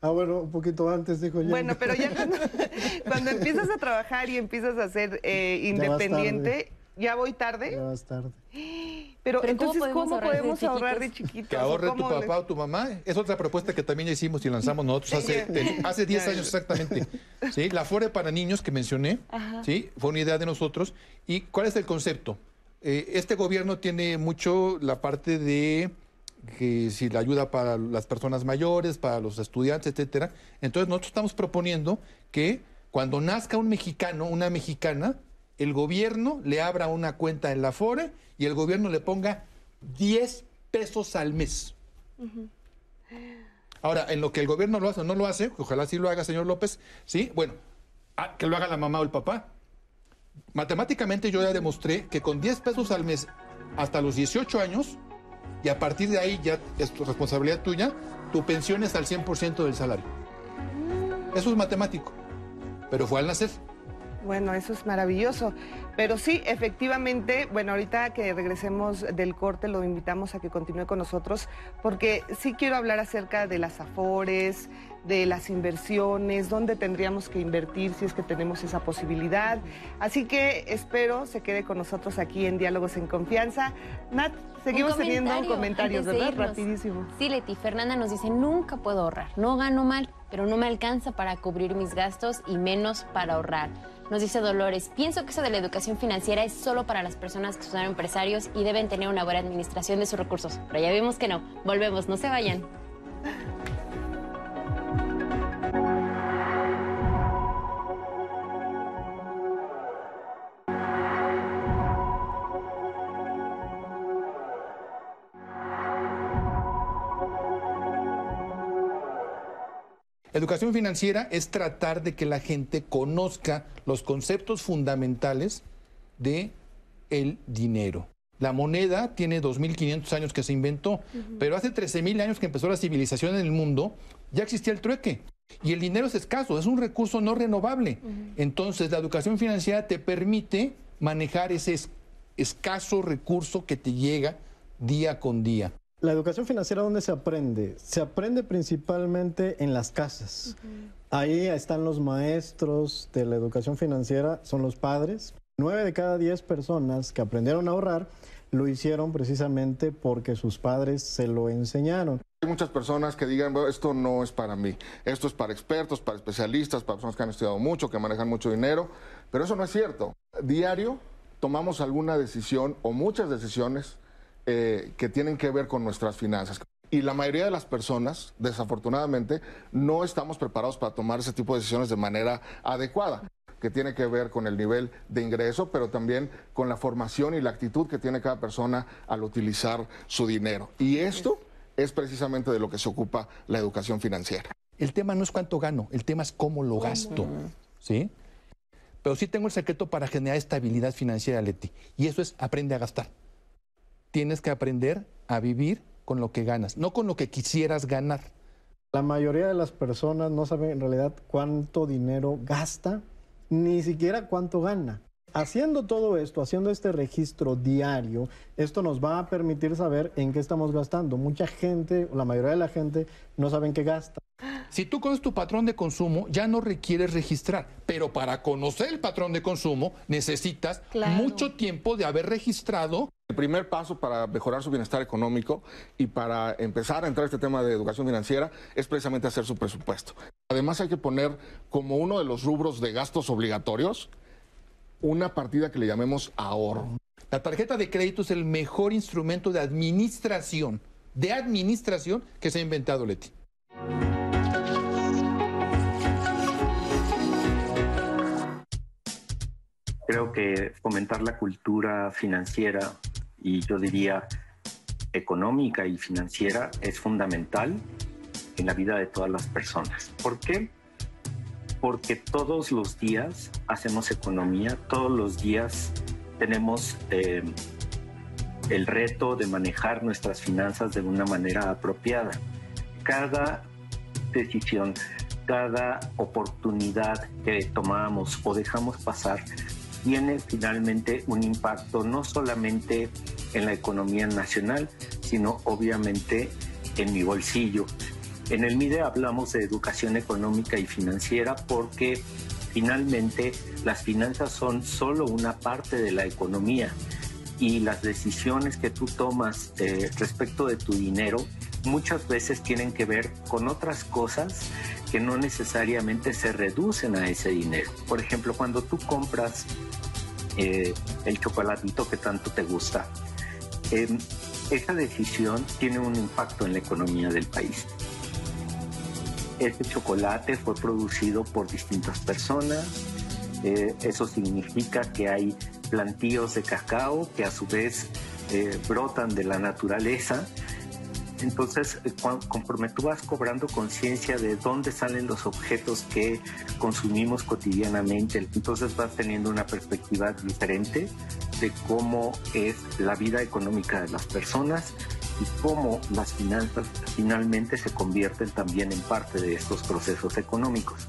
Ah, bueno, un poquito antes, dijo yo. Bueno, pero ya cuando, empiezas a trabajar y empiezas a ser eh, independiente, ya, voy tarde? Ya vas tarde. Pero, entonces, ¿cómo podemos, ahorrar, de chiquitos? Que ahorre tu papá o tu mamá. Es otra propuesta que también ya hicimos y lanzamos nosotros hace, hace 10 años exactamente. ¿Sí? La FORE para niños que mencioné, ¿sí? fue una idea de nosotros. ¿Y cuál es el concepto? Eh, este gobierno tiene mucho la parte de que si la ayuda para las personas mayores, para los estudiantes, etcétera. Entonces nosotros estamos proponiendo que cuando nazca un mexicano, una mexicana, el gobierno le abra una cuenta en la FORE y el gobierno le ponga 10 pesos al mes. Ahora, en lo que el gobierno lo hace o no lo hace, ojalá sí lo haga, señor López, sí, bueno, ah, que lo haga la mamá o el papá. Matemáticamente yo ya demostré que con 10 pesos al mes hasta los 18 años, y a partir de ahí ya es tu responsabilidad tuya, tu pensión es al 100% del salario. Eso es matemático, pero fue al nacer. Bueno, eso es maravilloso. Pero sí, efectivamente, bueno, ahorita que regresemos del corte lo invitamos a que continúe con nosotros porque sí quiero hablar acerca de las afores, de las inversiones, dónde tendríamos que invertir si es que tenemos esa posibilidad. Así que espero se quede con nosotros aquí en Diálogos en Confianza. Nat, seguimos teniendo comentarios, ¿verdad? Rapidísimo. Sí, Leti, Fernanda nos dice, nunca puedo ahorrar, no gano mal, pero no me alcanza para cubrir mis gastos y menos para ahorrar. Nos dice Dolores, pienso que eso de la educación financiera es solo para las personas que son empresarios y deben tener una buena administración de sus recursos. Pero ya vimos que no. Volvemos, no se vayan. Educación financiera es tratar de que la gente conozca los conceptos fundamentales de el dinero. La moneda tiene 2.500 años que se inventó, pero hace 13.000 años que empezó la civilización en el mundo, ya existía el trueque. Y el dinero es escaso, es un recurso no renovable. Entonces, la educación financiera te permite manejar ese escaso recurso que te llega día con día. La educación financiera, ¿dónde se aprende? Se aprende principalmente en las casas. Ahí están los maestros de la educación financiera, son los padres. Nueve de cada diez personas que aprendieron a ahorrar lo hicieron precisamente porque sus padres se lo enseñaron. Hay muchas personas que digan, esto no es para mí, esto es para expertos, para especialistas, para personas que han estudiado mucho, que manejan mucho dinero, pero eso no es cierto. Diario tomamos alguna decisión o muchas decisiones eh, que tienen que ver con nuestras finanzas. Y la mayoría de las personas, desafortunadamente, no estamos preparados para tomar ese tipo de decisiones de manera adecuada que tiene que ver con el nivel de ingreso, pero también con la formación y la actitud que tiene cada persona al utilizar su dinero. Y esto es precisamente de lo que se ocupa la educación financiera. El tema no es cuánto gano, el tema es cómo lo gasto, ¿sí? Pero sí tengo el secreto para generar estabilidad financiera, Leti, y eso es aprende a gastar tienes que aprender a vivir con lo que ganas, no con lo que quisieras ganar. La mayoría de las personas no saben en realidad cuánto dinero gasta, ni siquiera cuánto gana. Haciendo todo esto, haciendo este registro diario, esto nos va a permitir saber en qué estamos gastando. Mucha gente, la mayoría de la gente, no saben qué gasta. Si tú conoces tu patrón de consumo, ya no requieres registrar, pero para conocer el patrón de consumo necesitas mucho tiempo de haber registrado. El primer paso para mejorar su bienestar económico y para empezar a entrar a este tema de educación financiera es precisamente hacer su presupuesto. Además hay que poner como uno de los rubros de gastos obligatorios una partida que le llamemos ahorro. La tarjeta de crédito es el mejor instrumento de administración, de administración que se ha inventado Leti. Creo que fomentar la cultura financiera y yo diría económica y financiera es fundamental en la vida de todas las personas. ¿Por qué? Porque todos los días hacemos economía, todos los días tenemos eh, el reto de manejar nuestras finanzas de una manera apropiada. Cada decisión, cada oportunidad que tomamos o dejamos pasar tiene finalmente un impacto no solamente en la economía nacional, sino obviamente en mi bolsillo. En el MIDE hablamos de educación económica y financiera porque finalmente las finanzas son solo una parte de la economía y las decisiones que tú tomas eh, respecto de tu dinero muchas veces tienen que ver con otras cosas que no necesariamente se reducen a ese dinero. Por ejemplo, cuando tú compras eh, el chocolatito que tanto te gusta, em, esa decisión tiene un impacto en la economía del país. Este chocolate fue producido por distintas personas. Eh, eso significa que hay plantíos de cacao que a su vez eh, brotan de la naturaleza. Entonces, eh, conforme tú vas cobrando conciencia de dónde salen los objetos que consumimos cotidianamente, entonces vas teniendo una perspectiva diferente de cómo es la vida económica de las personas y cómo las finanzas finalmente se convierten también en parte de estos procesos económicos.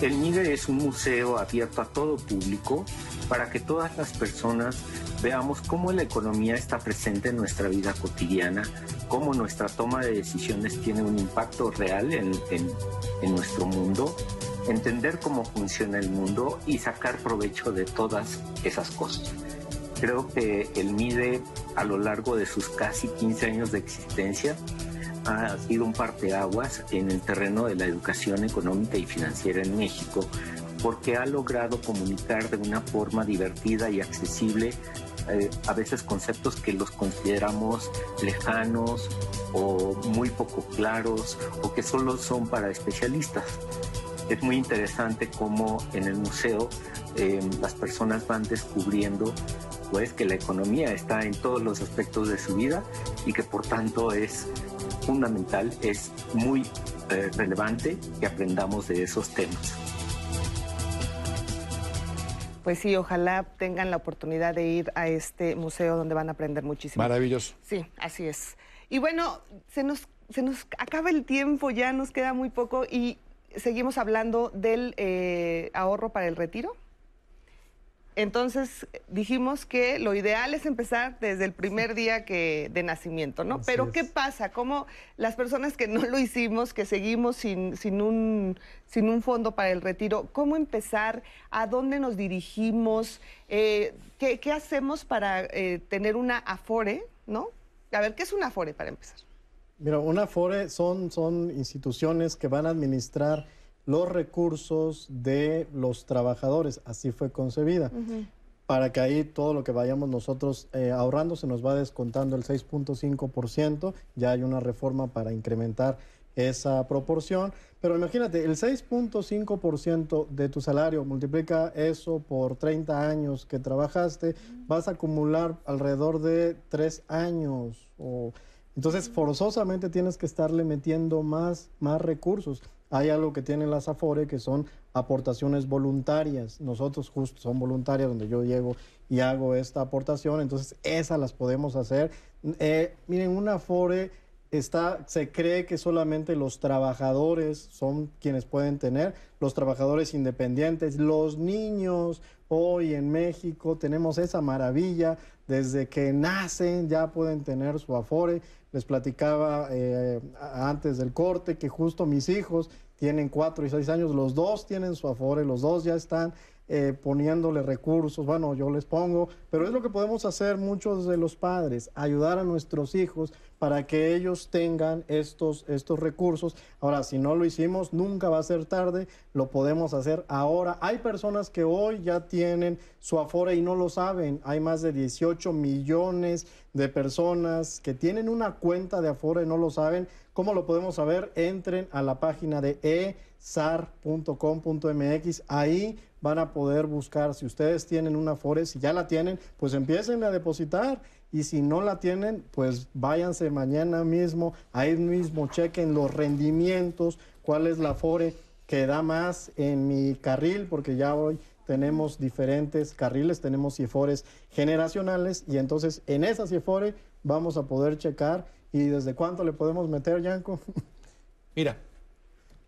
El MIDE es un museo abierto a todo público para que todas las personas veamos cómo la economía está presente en nuestra vida cotidiana, cómo nuestra toma de decisiones tiene un impacto real en, en nuestro mundo, entender cómo funciona el mundo y sacar provecho de todas esas cosas. Creo que el MIDE a lo largo de sus casi 15 años de existencia ha sido un parteaguas en el terreno de la educación económica y financiera en México, porque ha logrado comunicar de una forma divertida y accesible eh, a veces conceptos que los consideramos lejanos o muy poco claros o que solo son para especialistas. Es muy interesante cómo en el museo eh, las personas van descubriendo pues que la economía está en todos los aspectos de su vida y que por tanto es fundamental, es muy eh, relevante que aprendamos de esos temas. Pues sí, ojalá tengan la oportunidad de ir a este museo donde van a aprender muchísimo. Maravilloso. Sí, así es. Y bueno, se nos, se nos acaba el tiempo, ya nos queda muy poco y seguimos hablando del eh, ahorro para el retiro. Entonces dijimos que lo ideal es empezar desde el primer día que, de nacimiento, ¿no? Pero ¿qué pasa? ¿Cómo las personas que no lo hicimos, que seguimos sin, sin, un, sin un fondo para el retiro, cómo empezar? ¿A dónde nos dirigimos? Eh, ¿qué, hacemos para eh, tener una Afore, ¿no? A ver, ¿qué es una Afore para empezar? Mira, una Afore son, son instituciones que van a administrar los recursos de los trabajadores. Así fue concebida. Para que ahí todo lo que vayamos nosotros eh, ahorrando se nos va descontando el 6.5%. Ya hay una reforma para incrementar esa proporción. Pero imagínate, el 6.5% de tu salario, multiplica eso por 30 años que trabajaste, vas a acumular alrededor de 3 años. O, entonces, forzosamente tienes que estarle metiendo más, más recursos. Hay algo que tienen las AFORE que son aportaciones voluntarias. Nosotros justo son voluntarias donde yo llego y hago esta aportación, entonces esas las podemos hacer. Eh, miren, una AFORE está, se cree que solamente los trabajadores son quienes pueden tener, los trabajadores independientes, los niños. Hoy en México tenemos esa maravilla, desde que nacen ya pueden tener su afore. Les platicaba eh, antes del corte que justo mis hijos tienen cuatro y seis años, los dos tienen su afore, los dos ya están eh, poniéndole recursos, bueno, yo les pongo, pero es lo que podemos hacer muchos de los padres, ayudar a nuestros hijos para que ellos tengan estos, estos recursos. Ahora, si no lo hicimos, nunca va a ser tarde, lo podemos hacer ahora. Hay personas que hoy ya tienen su Afore y no lo saben. Hay más de 18 millones de personas que tienen una cuenta de Afore y no lo saben. ¿Cómo lo podemos saber? Entren a la página de esar.com.mx. Ahí van a poder buscar, si ustedes tienen una Afore, si ya la tienen, pues empiecen a depositar y si no la tienen, pues váyanse mañana mismo, ahí mismo chequen los rendimientos, cuál es la Afore que da más en mi carril, porque ya hoy tenemos diferentes carriles, tenemos CIFORES generacionales y entonces en esa CIFORE vamos a poder checar y desde cuánto le podemos meter, Yanko. Mira,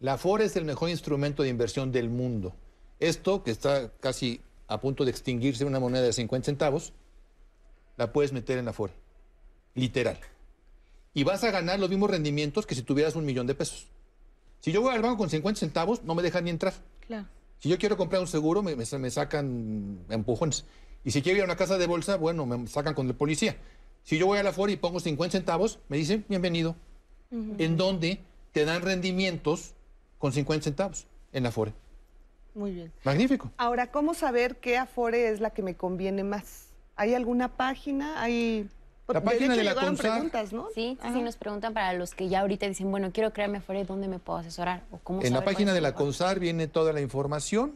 la Afore es el mejor instrumento de inversión del mundo. Esto, que está casi a punto de extinguirse una moneda de 50 centavos, la puedes meter en la Afore. Literal. Y vas a ganar los mismos rendimientos que si tuvieras un millón de pesos. Si yo voy al banco con 50 centavos, no me dejan ni entrar. Claro. Si yo quiero comprar un seguro, me, sacan empujones. Y si quiero ir a una casa de bolsa, bueno, me sacan con el policía. Si yo voy a la Afore y pongo 50 centavos, me dicen, bienvenido. En donde te dan rendimientos con 50 centavos en la Afore. Muy bien. Magnífico. Ahora, ¿cómo saber qué Afore es la que me conviene más? ¿Hay alguna página? ¿Hay La página de, la CONSAR. preguntas, ¿no? Sí, sí, Ajá. sí, nos preguntan para los que ya ahorita dicen, bueno, quiero crearme Afore, ¿dónde me puedo asesorar? ¿O cómo En la página de la? CONSAR viene toda la información,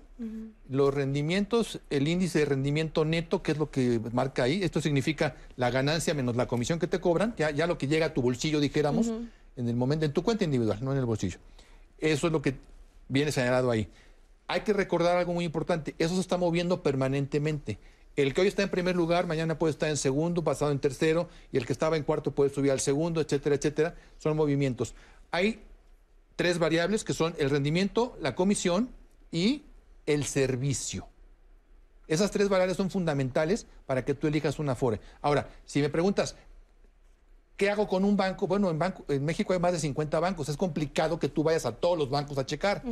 los rendimientos, el índice de rendimiento neto, que es lo que marca ahí. Esto significa la ganancia menos la comisión que te cobran, ya, ya lo que llega a tu bolsillo, dijéramos, en el momento, en tu cuenta individual, no en el bolsillo. Eso es lo que viene señalado ahí. Hay que recordar algo muy importante, eso se está moviendo permanentemente. El que hoy está en primer lugar, mañana puede estar en segundo, pasado en tercero, y el que estaba en cuarto puede subir al segundo, etcétera, etcétera. Son movimientos. Hay tres variables que son el rendimiento, la comisión y el servicio. Esas tres variables son fundamentales para que tú elijas una Afore. Ahora, si me preguntas, ¿qué hago con un banco? Bueno, en, banco, en México hay más de 50 bancos. Es complicado que tú vayas a todos los bancos a checar.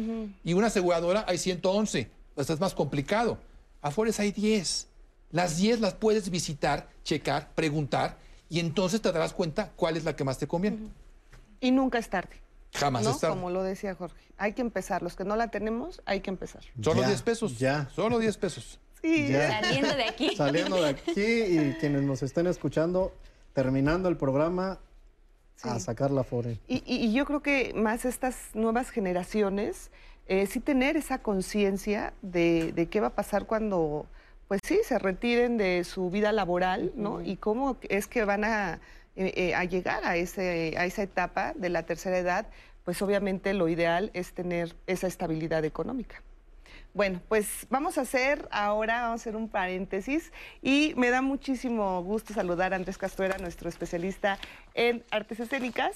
Y una aseguradora hay 111. Pues es más complicado. Afores hay 10. Las 10 las puedes visitar, checar, preguntar y entonces te darás cuenta cuál es la que más te conviene. Y nunca es tarde. Jamás ¿no? es tarde. Como lo decía Jorge. Hay que empezar. Los que no la tenemos, hay que empezar. Solo Ya, 10 pesos. ya. Solo 10 pesos. Sí, Ya. Saliendo de aquí. Saliendo de aquí y quienes nos estén escuchando, terminando el programa, a sacar la fore. Y, y- y yo creo que más estas nuevas generaciones, eh, sí tener esa conciencia de, de qué va a pasar cuando, pues sí, se retiren de su vida laboral, ¿no? Y cómo es que van a, eh, eh, a llegar a, ese, a esa etapa de la tercera edad, pues obviamente lo ideal es tener esa estabilidad económica. Bueno, pues vamos a hacer ahora, vamos a hacer un paréntesis y me da muchísimo gusto saludar a Andrés Castuera, nuestro especialista en artes escénicas.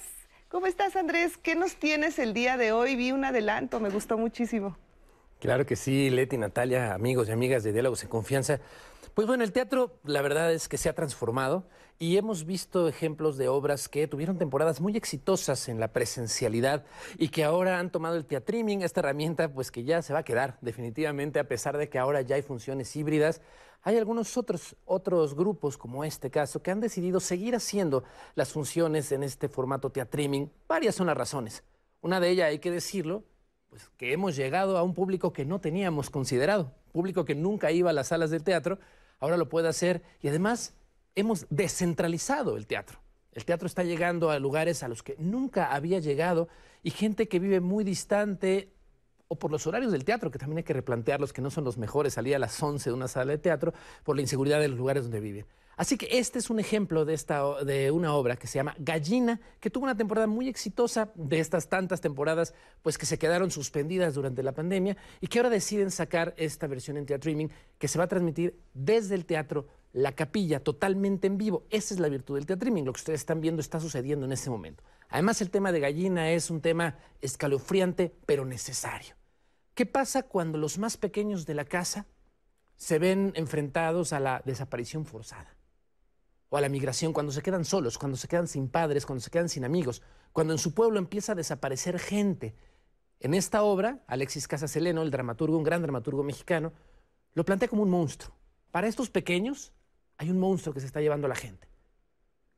¿Cómo estás, Andrés? ¿Qué nos tienes el día de hoy? Vi un adelanto, me gustó muchísimo. Claro que sí, Leti, Natalia, amigos y amigas de Diálogos en Confianza. Pues bueno, el teatro, la verdad es que se ha transformado y hemos visto ejemplos de obras que tuvieron temporadas muy exitosas en la presencialidad y que ahora han tomado el teatriming, esta herramienta, pues que ya se va a quedar definitivamente, a pesar de que ahora ya hay funciones híbridas. Hay algunos otros, otros grupos, como este caso, que han decidido seguir haciendo las funciones en este formato teatriming. Varias son las razones. Una de ellas, hay que decirlo, pues que hemos llegado a un público que no teníamos considerado, público que nunca iba a las salas del teatro, ahora lo puede hacer y además hemos descentralizado el teatro. El teatro está llegando a lugares a los que nunca había llegado y gente que vive muy distante o por los horarios del teatro, que también hay que replantearlos, que no son los mejores, salir a las 11 de una sala de teatro por la inseguridad de los lugares donde viven. Así que este es un ejemplo de, esta, de una obra que se llama Gallina, que tuvo una temporada muy exitosa de estas tantas temporadas, pues que se quedaron suspendidas durante la pandemia y que ahora deciden sacar esta versión en teatriming que se va a transmitir desde el teatro La Capilla, totalmente en vivo. Esa es la virtud del teatriming. Lo que ustedes están viendo está sucediendo en este momento. Además, el tema de Gallina es un tema escalofriante, pero necesario. ¿Qué pasa cuando los más pequeños de la casa se ven enfrentados a la desaparición forzada? O a la migración, cuando se quedan solos, cuando se quedan sin padres, cuando se quedan sin amigos, cuando en su pueblo empieza a desaparecer gente. En esta obra, Alexis Casaseleno, el dramaturgo, un gran dramaturgo mexicano, lo plantea como un monstruo. Para estos pequeños hay un monstruo que se está llevando a la gente.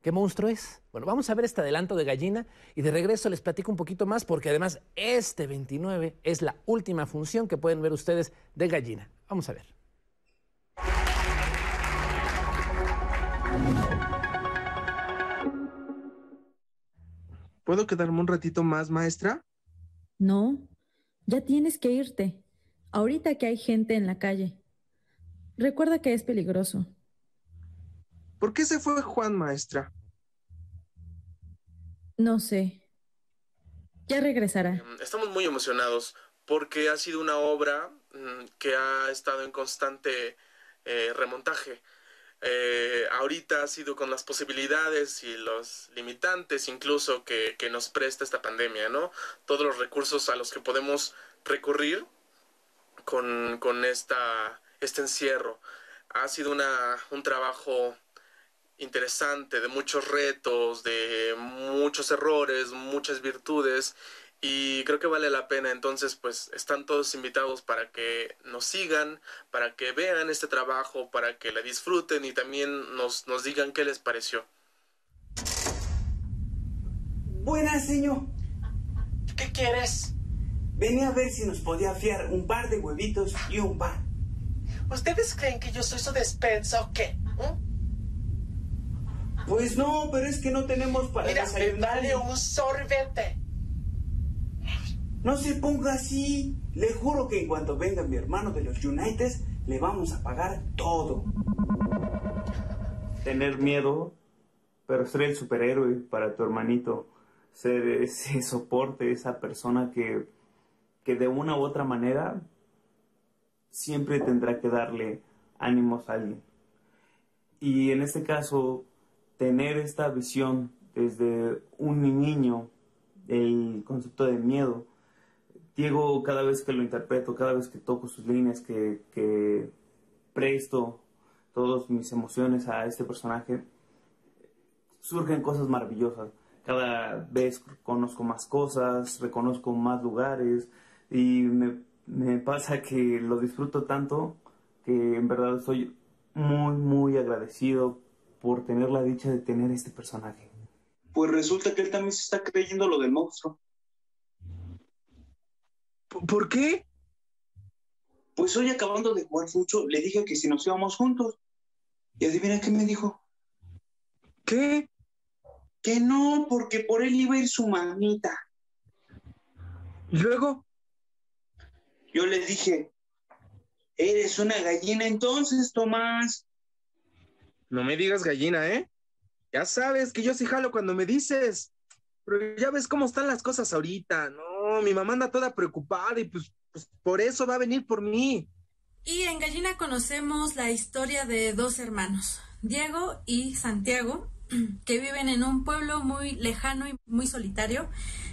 ¿Qué monstruo es? Bueno, vamos a ver este adelanto de gallina y de regreso les platico un poquito más porque además este 29 es la última función que pueden ver ustedes de gallina. Vamos a ver. ¿Puedo quedarme un ratito más, maestra? No, ya tienes que irte. Ahorita que hay gente en la calle. Recuerda que es peligroso. ¿Por qué se fue Juan, maestra? No sé. Ya regresará. Em, Estamos muy emocionados porque ha sido una obra mm, que ha estado en constante eh, remontaje. Eh, ahorita ha sido con las posibilidades y los limitantes incluso que, que nos presta esta pandemia, ¿no? Todos los recursos a los que podemos recurrir con, con esta, este encierro. Ha sido una, un trabajo interesante, de muchos retos, de muchos errores, muchas virtudes y creo que vale la pena. Entonces, pues están todos invitados para que nos sigan, para que vean este trabajo, para que la disfruten y también nos, nos digan qué les pareció. Buenas, señor. ¿Qué quieres? Venía a ver si nos podía fiar un par de huevitos y un pan. ¿Ustedes creen que yo soy su despensa o qué? ¿Mm? Pues no, pero es que no tenemos para Mira, me desayunar. vale un sorbete. No se ponga así. Le juro que en cuanto venga mi hermano de los Uniteds, le vamos a pagar todo. Tener miedo, pero ser el superhéroe para tu hermanito. Ser ese soporte, esa persona que, que de una u otra manera siempre tendrá que darle ánimos a alguien. Y en este caso, tener esta visión desde un niño, el concepto de miedo, Diego, cada vez que lo interpreto, cada vez que toco sus líneas, que, que presto todas mis emociones a este personaje, surgen cosas maravillosas. Cada vez conozco más cosas, reconozco más lugares y me, me pasa que lo disfruto tanto que en verdad estoy muy, muy agradecido por tener la dicha de tener este personaje. Pues resulta que él también se está creyendo lo del monstruo. ¿Por qué? Pues hoy acabando de jugar mucho, le dije que si nos íbamos juntos. Y adivina qué me dijo. ¿Qué? Que no, porque por él iba a ir su mamita. ¿Y luego? Yo le dije, eres una gallina entonces, Tomás. No me digas gallina, ¿eh? Ya sabes que yo sí jalo cuando me dices. Pero ya ves cómo están las cosas ahorita. No, mi mamá anda toda preocupada y pues, pues por eso va a venir por mí. Y en Gallina conocemos la historia de dos hermanos, Diego y Santiago, que viven en un pueblo muy lejano y muy solitario,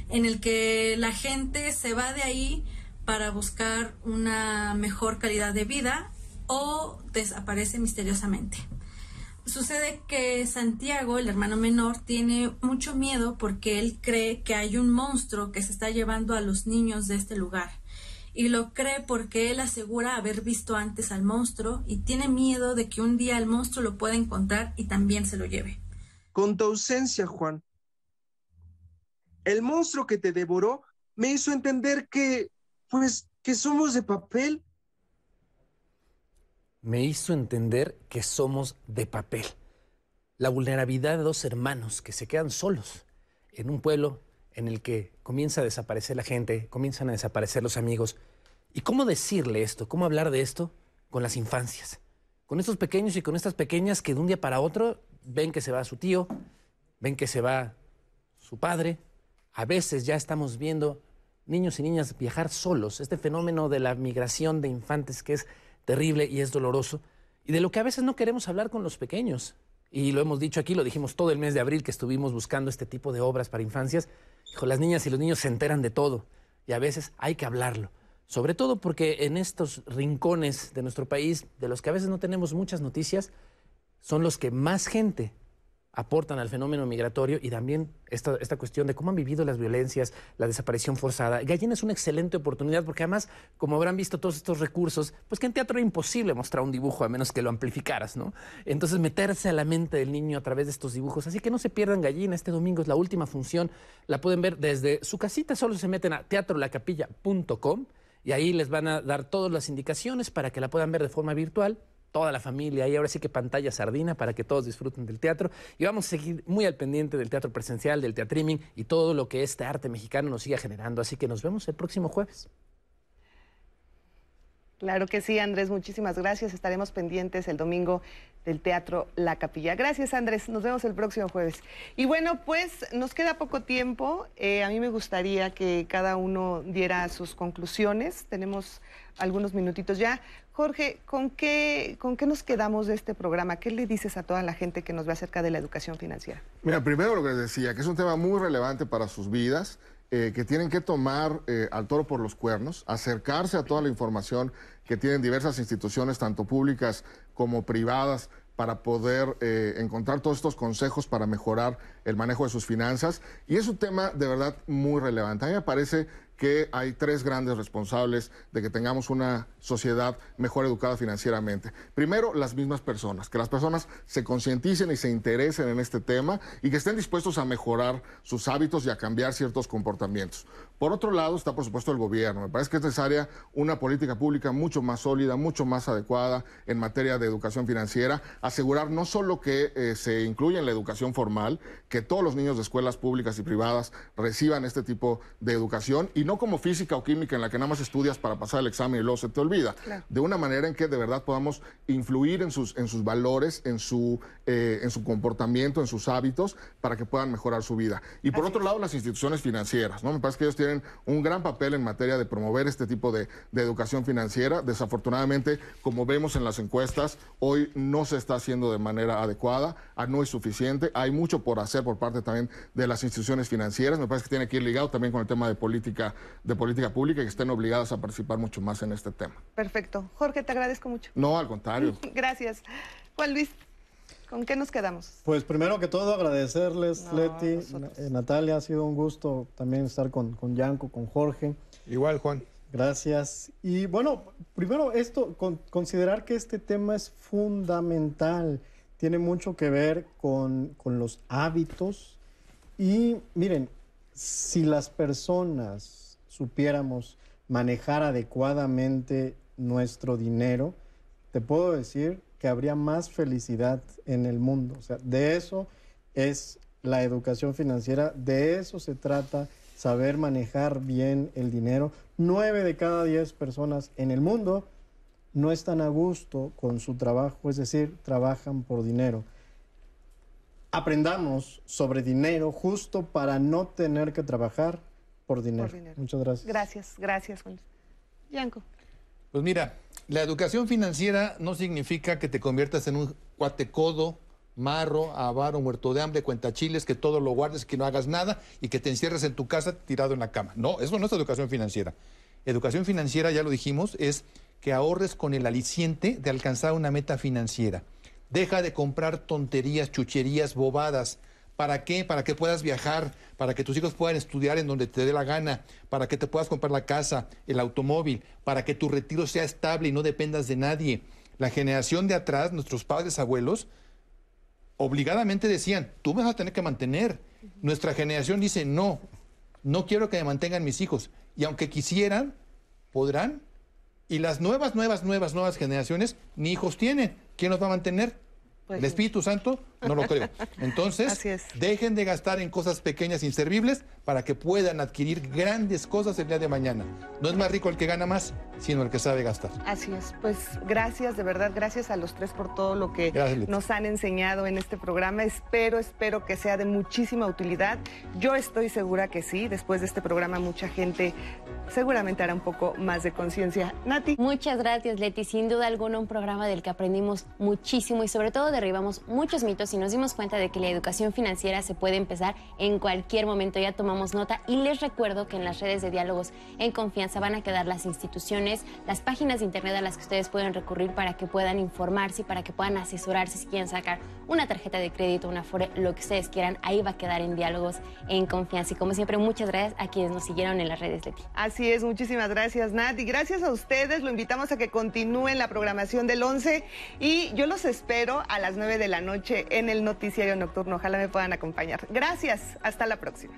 en el que la gente se va de ahí para buscar una mejor calidad de vida o desaparece misteriosamente. Sucede que Santiago, el hermano menor, tiene mucho miedo porque él cree que hay un monstruo que se está llevando a los niños de este lugar. Y lo cree porque él asegura haber visto antes al monstruo y tiene miedo de que un día el monstruo lo pueda encontrar y también se lo lleve. Con tu ausencia, Juan. El monstruo que te devoró me hizo entender que, pues, que somos de papel. Me hizo entender que somos de papel. La vulnerabilidad de dos hermanos que se quedan solos en un pueblo en el que comienza a desaparecer la gente, comienzan a desaparecer los amigos. ¿Y cómo decirle esto? ¿Cómo hablar de esto con las infancias? Con estos pequeños y con estas pequeñas que de un día para otro ven que se va su tío, ven que se va su padre. A veces ya estamos viendo niños y niñas viajar solos, este fenómeno de la migración de infantes que es terrible y es doloroso, y de lo que a veces no queremos hablar con los pequeños. Y lo hemos dicho aquí, lo dijimos todo el mes de abril que estuvimos buscando este tipo de obras para infancias. Hijo, las niñas y los niños se enteran de todo y a veces hay que hablarlo. Sobre todo porque en estos rincones de nuestro país, de los que a veces no tenemos muchas noticias, son los que más gente aportan al fenómeno migratorio y también esta, esta cuestión de cómo han vivido las violencias, la desaparición forzada. Gallina es una excelente oportunidad porque además, como habrán visto todos estos recursos, pues que en teatro era imposible mostrar un dibujo a menos que lo amplificaras, ¿no? Entonces meterse a la mente del niño a través de estos dibujos. Así que no se pierdan Gallina, este domingo es la última función, la pueden ver desde su casita, solo se meten a teatrolacapilla.com y ahí les van a dar todas las indicaciones para que la puedan ver de forma virtual toda la familia y ahora sí que pantalla sardina para que todos disfruten del teatro y vamos a seguir muy al pendiente del teatro presencial, del teatriming y todo lo que este arte mexicano nos siga generando. Así que nos vemos el próximo jueves. Claro que sí, Andrés, muchísimas gracias. Estaremos pendientes el domingo del Teatro La Capilla. Gracias, Andrés. Nos vemos el próximo jueves. Y bueno, pues nos queda poco tiempo. Eh, a mí me gustaría que cada uno diera sus conclusiones. Tenemos algunos minutitos ya. Jorge, ¿con qué, ¿con qué nos quedamos de este programa? ¿Qué le dices a toda la gente que nos ve acerca de la educación financiera? Mira, primero lo que les decía, que es un tema muy relevante para sus vidas, eh, que tienen que tomar eh, al toro por los cuernos, acercarse a toda la información que tienen diversas instituciones, tanto públicas como privadas, para poder eh, encontrar todos estos consejos para mejorar el manejo de sus finanzas. Y es un tema de verdad muy relevante. A mí me parece que hay tres grandes responsables de que tengamos una sociedad mejor educada financieramente. Primero, las mismas personas, que las personas se concienticen y se interesen en este tema y que estén dispuestos a mejorar sus hábitos y a cambiar ciertos comportamientos. Por otro lado, está por supuesto el gobierno. Me parece que es necesaria una política pública mucho más sólida, mucho más adecuada en materia de educación financiera, asegurar no solo que eh, se incluya en la educación formal, que todos los niños de escuelas públicas y privadas reciban este tipo de educación y no como física o química en la que nada más estudias para pasar el examen y luego se te olvida. De una manera en que de verdad podamos influir en sus, en sus valores, en su, eh, en su comportamiento, en sus hábitos, para que puedan mejorar su vida. Y por otro lado, las instituciones financieras, ¿no? Me parece que ellos tienen un gran papel en materia de promover este tipo de, de educación financiera. Desafortunadamente, como vemos en las encuestas, hoy no se está haciendo de manera adecuada, ah, no es suficiente, hay mucho por hacer por parte también de las instituciones financieras. Me parece que tiene que ir ligado también con el tema de política, de política pública y que estén obligadas a participar mucho más en este tema. Perfecto. Jorge, te agradezco mucho. No, al contrario. Gracias. Juan Luis, ¿con qué nos quedamos? Pues primero que todo agradecerles, Leti, eh, Natalia, ha sido un gusto también estar con, con Yanko, con Jorge. Igual, Juan. Gracias. Y bueno, primero esto, con- considerar que este tema es fundamental, tiene mucho que ver con, con los hábitos. Y miren, si las personas supiéramos manejar adecuadamente nuestro dinero, te puedo decir que habría más felicidad en el mundo. O sea, de eso es la educación financiera, de eso se trata, saber manejar bien el dinero. Nueve de cada diez personas en el mundo no están a gusto con su trabajo, es decir, trabajan por dinero. Aprendamos sobre dinero justo para no tener que trabajar por dinero. dinero. Muchas gracias. Gracias, gracias, Juan. Yanko. Pues mira, la educación financiera no significa que te conviertas en un cuatecodo, marro, avaro, muerto de hambre, cuentachiles, que todo lo guardes, que no hagas nada y que te encierres en tu casa tirado en la cama. No, eso no es educación financiera. Educación financiera, ya lo dijimos, es que ahorres con el aliciente de alcanzar una meta financiera. Deja de comprar tonterías, chucherías, bobadas. ¿Para qué? Para que puedas viajar, para que tus hijos puedan estudiar en donde te dé la gana, para que te puedas comprar la casa, el automóvil, para que tu retiro sea estable y no dependas de nadie. La generación de atrás, nuestros padres, abuelos, obligadamente decían, tú me vas a tener que mantener. Nuestra generación dice, no, no quiero que me mantengan mis hijos. Y aunque quisieran, podrán. Y las nuevas, nuevas, nuevas, nuevas generaciones ni hijos tienen. ¿Quién los va a mantener? Pues ¿El. Espíritu Santo? No lo creo. Entonces, dejen de gastar en cosas pequeñas, inservibles, para que puedan adquirir grandes cosas el día de mañana. No es más rico el que gana más, sino el que sabe gastar. Así es, pues gracias, de verdad, gracias a los tres por todo lo que Gracias, nos han enseñado en este programa. Espero, espero que sea de muchísima utilidad. Yo estoy segura que sí, después de este programa mucha gente seguramente hará un poco más de conciencia. Nati. Muchas gracias, Leti. Sin duda alguna, un programa del que aprendimos muchísimo y sobre todo derribamos muchos mitos y nos dimos cuenta de que la educación financiera se puede empezar en cualquier momento. Ya tomamos nota y les recuerdo que en las redes de diálogos en confianza van a quedar las instituciones, las páginas de internet a las que ustedes pueden recurrir para que puedan informarse y para que puedan asesorarse si quieren sacar una tarjeta de crédito, una Afore, lo que ustedes quieran. Ahí va a quedar en diálogos en confianza. Y como siempre, muchas gracias a quienes nos siguieron en las redes, Leti. Así es, muchísimas gracias, Nat. Y gracias a ustedes, lo invitamos a que continúen la programación del 11 y yo los espero a las 9 de la noche en el Noticiario Nocturno. Ojalá me puedan acompañar. Gracias, hasta la próxima.